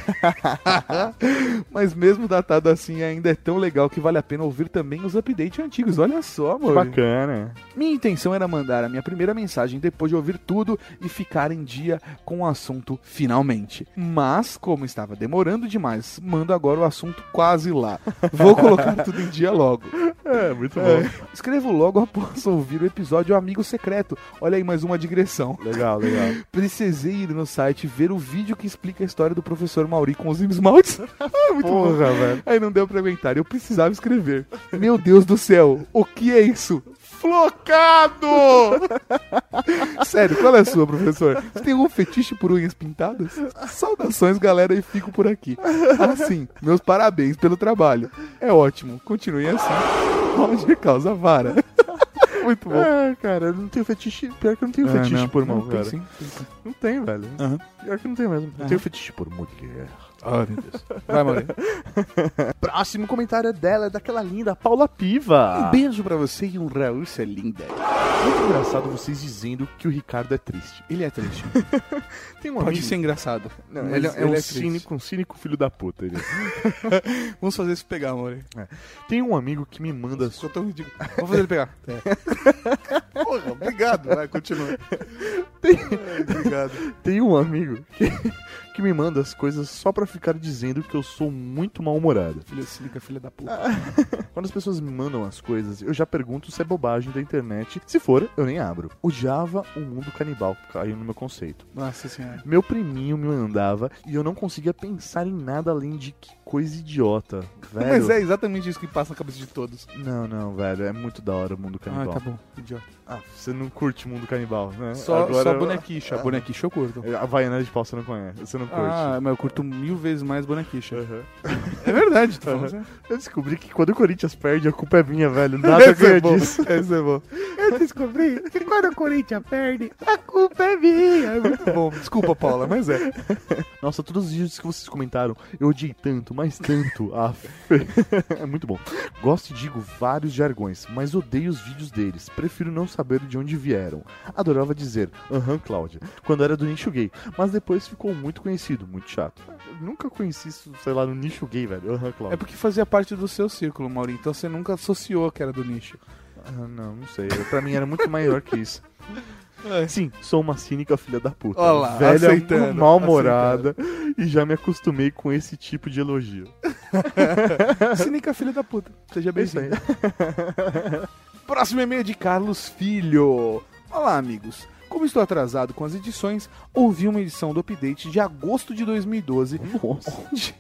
Mas mesmo datado assim, ainda é tão legal que vale a pena ouvir também os updates antigos. Olha só, amor. Bacana. Minha intenção era mandar a minha primeira mensagem depois de ouvir tudo e ficar em dia com o assunto finalmente. Mas, como estava demorando demais, mando agora o assunto quase lá. Vou colocar tudo em dia logo. É, muito bom. É, escrevo logo após ouvir o episódio Amigo Secreto. Olha aí mais uma digressão. Legal, legal. Precisei ir no site ver o vídeo que explica a história do professor Mauri com os esmaltes. Ah, muito bom. Porra, velho. Aí não deu pra aguentar, eu precisava escrever. Meu Deus do céu, o que é isso? Flocado! Sério, qual é a sua, professor? Você tem algum fetiche por unhas pintadas? Saudações, galera, e fico por aqui. Assim, meus parabéns pelo trabalho. É ótimo, continue assim. Roger causa vara. Muito bom. É, cara, eu não tenho fetiche. Pior que eu não tenho É, fetiche não, por mão, não, tem cara. sim, tem sim. Não tem, velho. Aham. Pior que não tem mesmo. Eu Aham. tenho fetiche por mulher. Ai, meu Deus. Vai, Mauri. Próximo comentário é dela, é daquela linda Paula Piva. Um beijo pra você e um Raul, você é linda. Muito engraçado vocês dizendo que o Ricardo é triste. Ele é triste. Tem um Pode amigo... ser engraçado. Não, mas ele, é um triste. cínico, um cínico filho da puta. Ele. Vamos fazer isso pegar, amor. Tem um amigo que me manda. Sou tão ridículo. Vamos fazer ele pegar. Porra, obrigado. Vai, continua. obrigado. Tem um amigo que, que me manda as coisas só pra ficar dizendo que eu sou muito mal-humorado. Filha cínica, filha da puta. Quando as pessoas me mandam as coisas, eu já pergunto se é bobagem da internet. Se for, eu nem abro. Odiava o mundo canibal, caiu no meu conceito. Nossa senhora. Meu priminho me mandava e eu não conseguia pensar em nada além de que coisa idiota. Velho. Mas é exatamente isso que passa na cabeça de todos. Não, não, velho. É muito da hora o mundo Ah, canibal. tá bom. Idiota. Ah, você não curte o mundo canibal, né? Só, Agora- só bonequicha. Bonequicha eu curto. A Havaiana de pau você não conhece, você não curte. Ah, mas eu curto mil vezes mais bonequicha. Aham. É verdade, Aham. sério. Eu descobri que quando o Corinthians perde, a culpa é minha, velho. Nada é ganha bom, disso. Esse é bom. Eu descobri que quando o Corinthians perde, a culpa é minha. É muito bom. Desculpa, Paula, mas é. Nossa, todos os vídeos que vocês comentaram, eu odiei tanto, mas tanto. Ah, é muito bom. Gosto e digo vários jargões, mas odeio os vídeos deles. Prefiro não saber de onde vieram. Adorava dizer, aham, Cláudia, quando era do nicho gay, mas depois ficou muito conhecido, muito chato. Eu nunca conheci isso, sei lá, no nicho gay, velho. Aham, É Cláudia. porque fazia parte do seu círculo, Maurinho. Então você nunca associou que era do nicho. Ah, não, não sei. Pra mim era muito maior que isso. É. Sim, sou uma cínica filha da puta. Ó lá, velha, mal-humorada e já me acostumei com esse tipo de elogio. Cínica filha da puta. Seja É bem-vindo. Próximo e-mail de Carlos Filho. Olá, amigos. Como estou atrasado com as edições, ouvi uma edição do update de agosto de 2012, onde,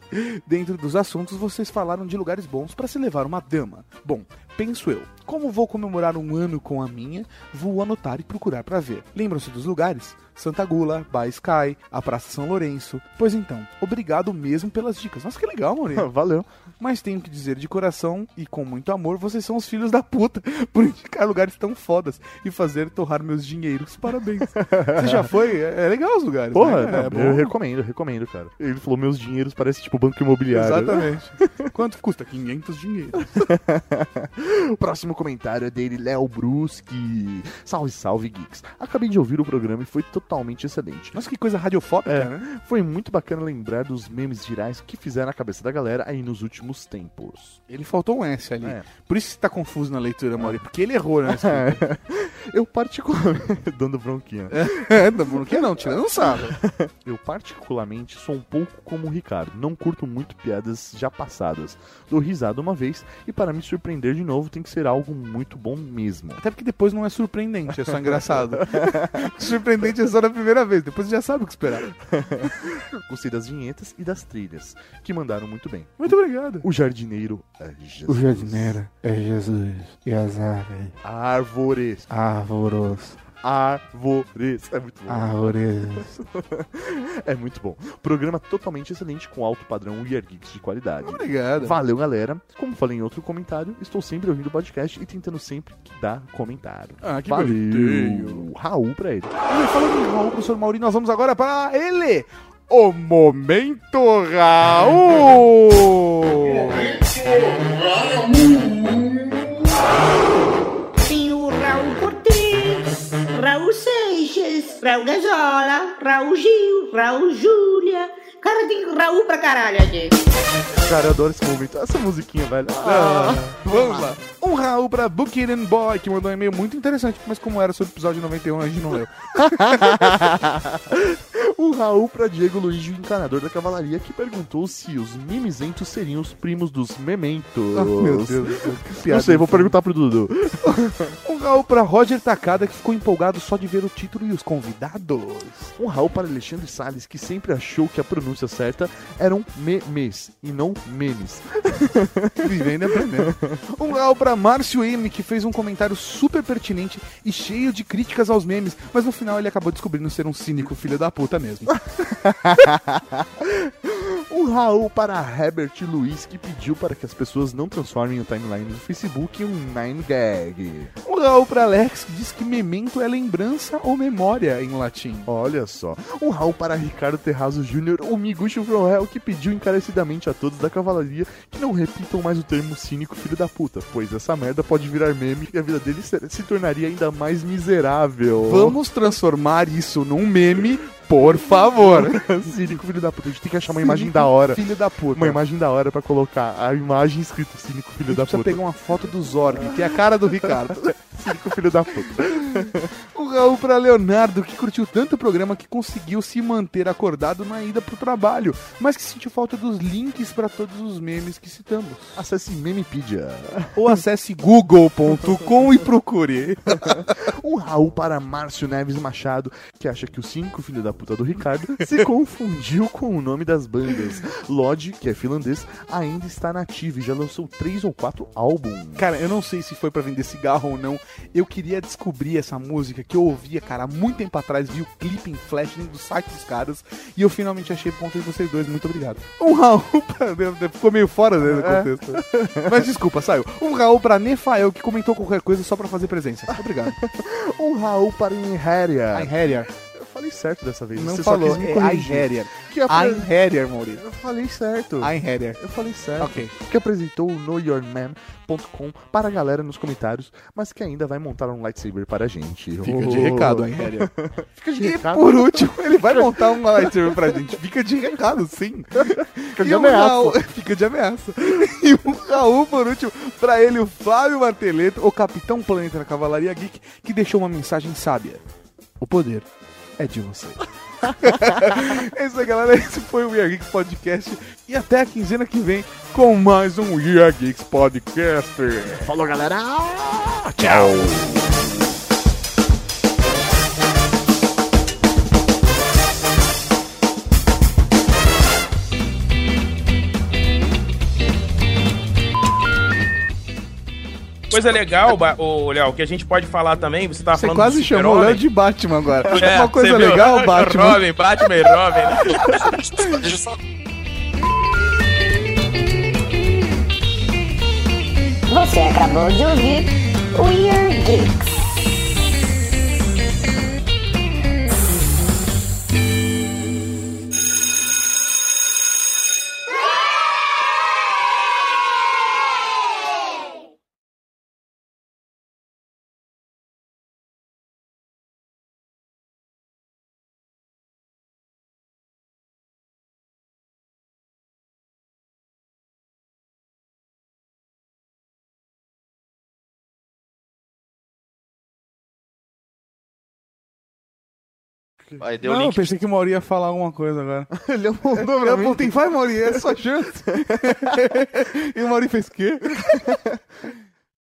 dentro dos assuntos, vocês falaram de lugares bons para se levar uma dama. Bom, penso eu, como vou comemorar um ano com a minha, vou anotar e procurar para ver. Lembram-se dos lugares? Santa Gula, Bay Sky, a Praça São Lourenço. Pois então, obrigado mesmo pelas dicas. Nossa, que legal, Maurício. Valeu. Mas tenho que dizer de coração e com muito amor, vocês são os filhos da puta por indicar lugares tão fodas e fazer torrar meus dinheiros. Parabéns. Você já foi? É, é legal os lugares. Porra, né? não, é eu recomendo, eu recomendo, cara. Ele falou, meus dinheiros parece tipo banco imobiliário. Exatamente. Quanto custa? 500 dinheiros. O próximo comentário é dele, Léo Bruschi. Salve, salve, geeks. Acabei de ouvir o programa e foi totalmente excelente. Nossa, que coisa radiofóbica, É, né? foi muito bacana lembrar dos memes virais que fizeram a cabeça da galera aí nos últimos tempos. Ele faltou um S ali. É. Por isso que você tá confuso na leitura, Mauri. Porque ele errou, né? Eu particularmente. Dando bronquinha. É, não, não quer não, tirando um sarro. Eu particularmente sou um pouco como o Ricardo. Não curto muito piadas já passadas. Dou risada uma vez e para me surpreender de novo tem que ser algo muito bom mesmo. Até porque depois não é surpreendente, é só engraçado. surpreendente é só na primeira vez, depois você já sabe o que esperar. Gostei das vinhetas e das trilhas, que mandaram muito bem. Muito obrigado. O jardineiro é Jesus. jardineiro é Jesus e as árvores. Árvores. Árvores. Árvores. É muito bom. Árvores. É muito bom. Programa totalmente excelente com alto padrão We Are Geeks de qualidade. Obrigado. Valeu, galera. Como falei em outro comentário, estou sempre ouvindo o podcast e tentando sempre que dar comentário. Ah, que Valeu. bonitinho. Raul pra ele. E falando em Raul, professor Mauri, nós vamos agora para ele, o Momento Raul! Tem Raul Gazola, Raul Gil, Raul Júlia. Cara, tem Raul pra caralho aqui. Cara, eu adoro esse momento. Essa musiquinha, velho. Ah, vamos lá. Um Raul pra Buchanan Boy, que mandou um e-mail muito interessante, mas como era sobre o episódio 91, a gente não leu. Um Raul pra Diego Luiz, o encanador da cavalaria, que perguntou se os mimizentos seriam os primos dos mementos. Ah, meu Deus Não sei, vou perguntar pro Dudu. Um Raul pra Roger Takada, que ficou empolgado só de ver o título e os convidados. Um Raul para Alexandre Salles, que sempre achou que a pronúncia certa eram memes e não memes. Vivendo aprendendo. Um Raul pra Márcio M, que fez um comentário super pertinente e cheio de críticas aos memes, mas no final ele acabou descobrindo ser um cínico filho da puta mesmo. Um Raul para Herbert Luiz, que pediu para que as pessoas não transformem o timeline do Facebook em um Nine Gag. Um Raul pra Alex, que diz que memento é lembrança ou memória em latim. Olha só. Um Raul para Ricardo Terrazo Jr., o Miguxo From Hell, que pediu encarecidamente a todos da cavalaria que não repitam mais o termo cínico filho da puta, pois essa merda pode virar meme e a vida dele se, tornaria ainda mais miserável. Vamos transformar isso num meme, por favor. cínico filho da puta. A gente tem que achar uma imagem da hora. Filho da puta. Uma imagem da hora pra colocar a imagem escrito cínico filho da precisa puta. pegar uma foto do Zorg, que é a cara do Ricardo. Cínico filho da puta. Um Raul pra Leonardo, que curtiu tanto o programa que conseguiu se manter acordado na ida pro trabalho, mas que sentiu falta dos links pra todos os memes que citamos. Acesse Memepedia. Ou acesse google.com e procure. Um Raul para Márcio Neves Machado, que acha que o cínico filho da puta do Ricardo se confundiu com o nome das bandas. Lodge, que é finlandês, ainda está nativa e já lançou três ou quatro álbuns. Cara, eu não sei se foi pra vender cigarro ou não. Eu queria descobrir essa música que eu ouvia, cara, há muito tempo atrás. Vi o clipe em flash dentro do site dos caras. E eu finalmente achei por conta de vocês dois. Muito obrigado. Um Raul pra. Ficou meio fora né, do contexto. Mas desculpa, saiu. Um Raul pra Nefael, que comentou qualquer coisa só pra fazer presença. Obrigado. Um Raul para Inheria. Einherjar. Falei certo dessa vez. Não Você falou. É apre- Einherjar, Maurício. Eu falei certo. Einherjar. Eu falei certo. Ok. Que apresentou o knowyourman.com para a galera nos comentários, mas que ainda vai montar um lightsaber para a gente. Fica de Oh. recado, Einherjar. Fica de E recado. por último, ele vai montar um lightsaber pra gente. Fica de recado, sim. Fica de E ameaça. Raul- fica de ameaça. E o Raul, por último, pra ele, o Flávio Marteleto, o Capitão Planeta da Cavalaria Geek, que deixou uma mensagem sábia. O poder é de você. é isso aí, galera. Esse foi o We Are Geeks Podcast. E até a quinzena que vem com mais um We Are Geeks Podcast. Falou, galera. Tchau. Coisa legal, ô, Léo, que a gente pode falar também, você tava Você falando quase do chamou o. Léo de Batman agora. É, Uma coisa viu? legal, Batman. Robin, Batman e Robin. né? Você acabou de ouvir Weird Geeks. Aí deu não, link. eu pensei que o Mauri ia falar alguma coisa agora. Ele mandou pra Eu mim. apontei, vai, Mauri, é só chance. e o Mauri fez o quê?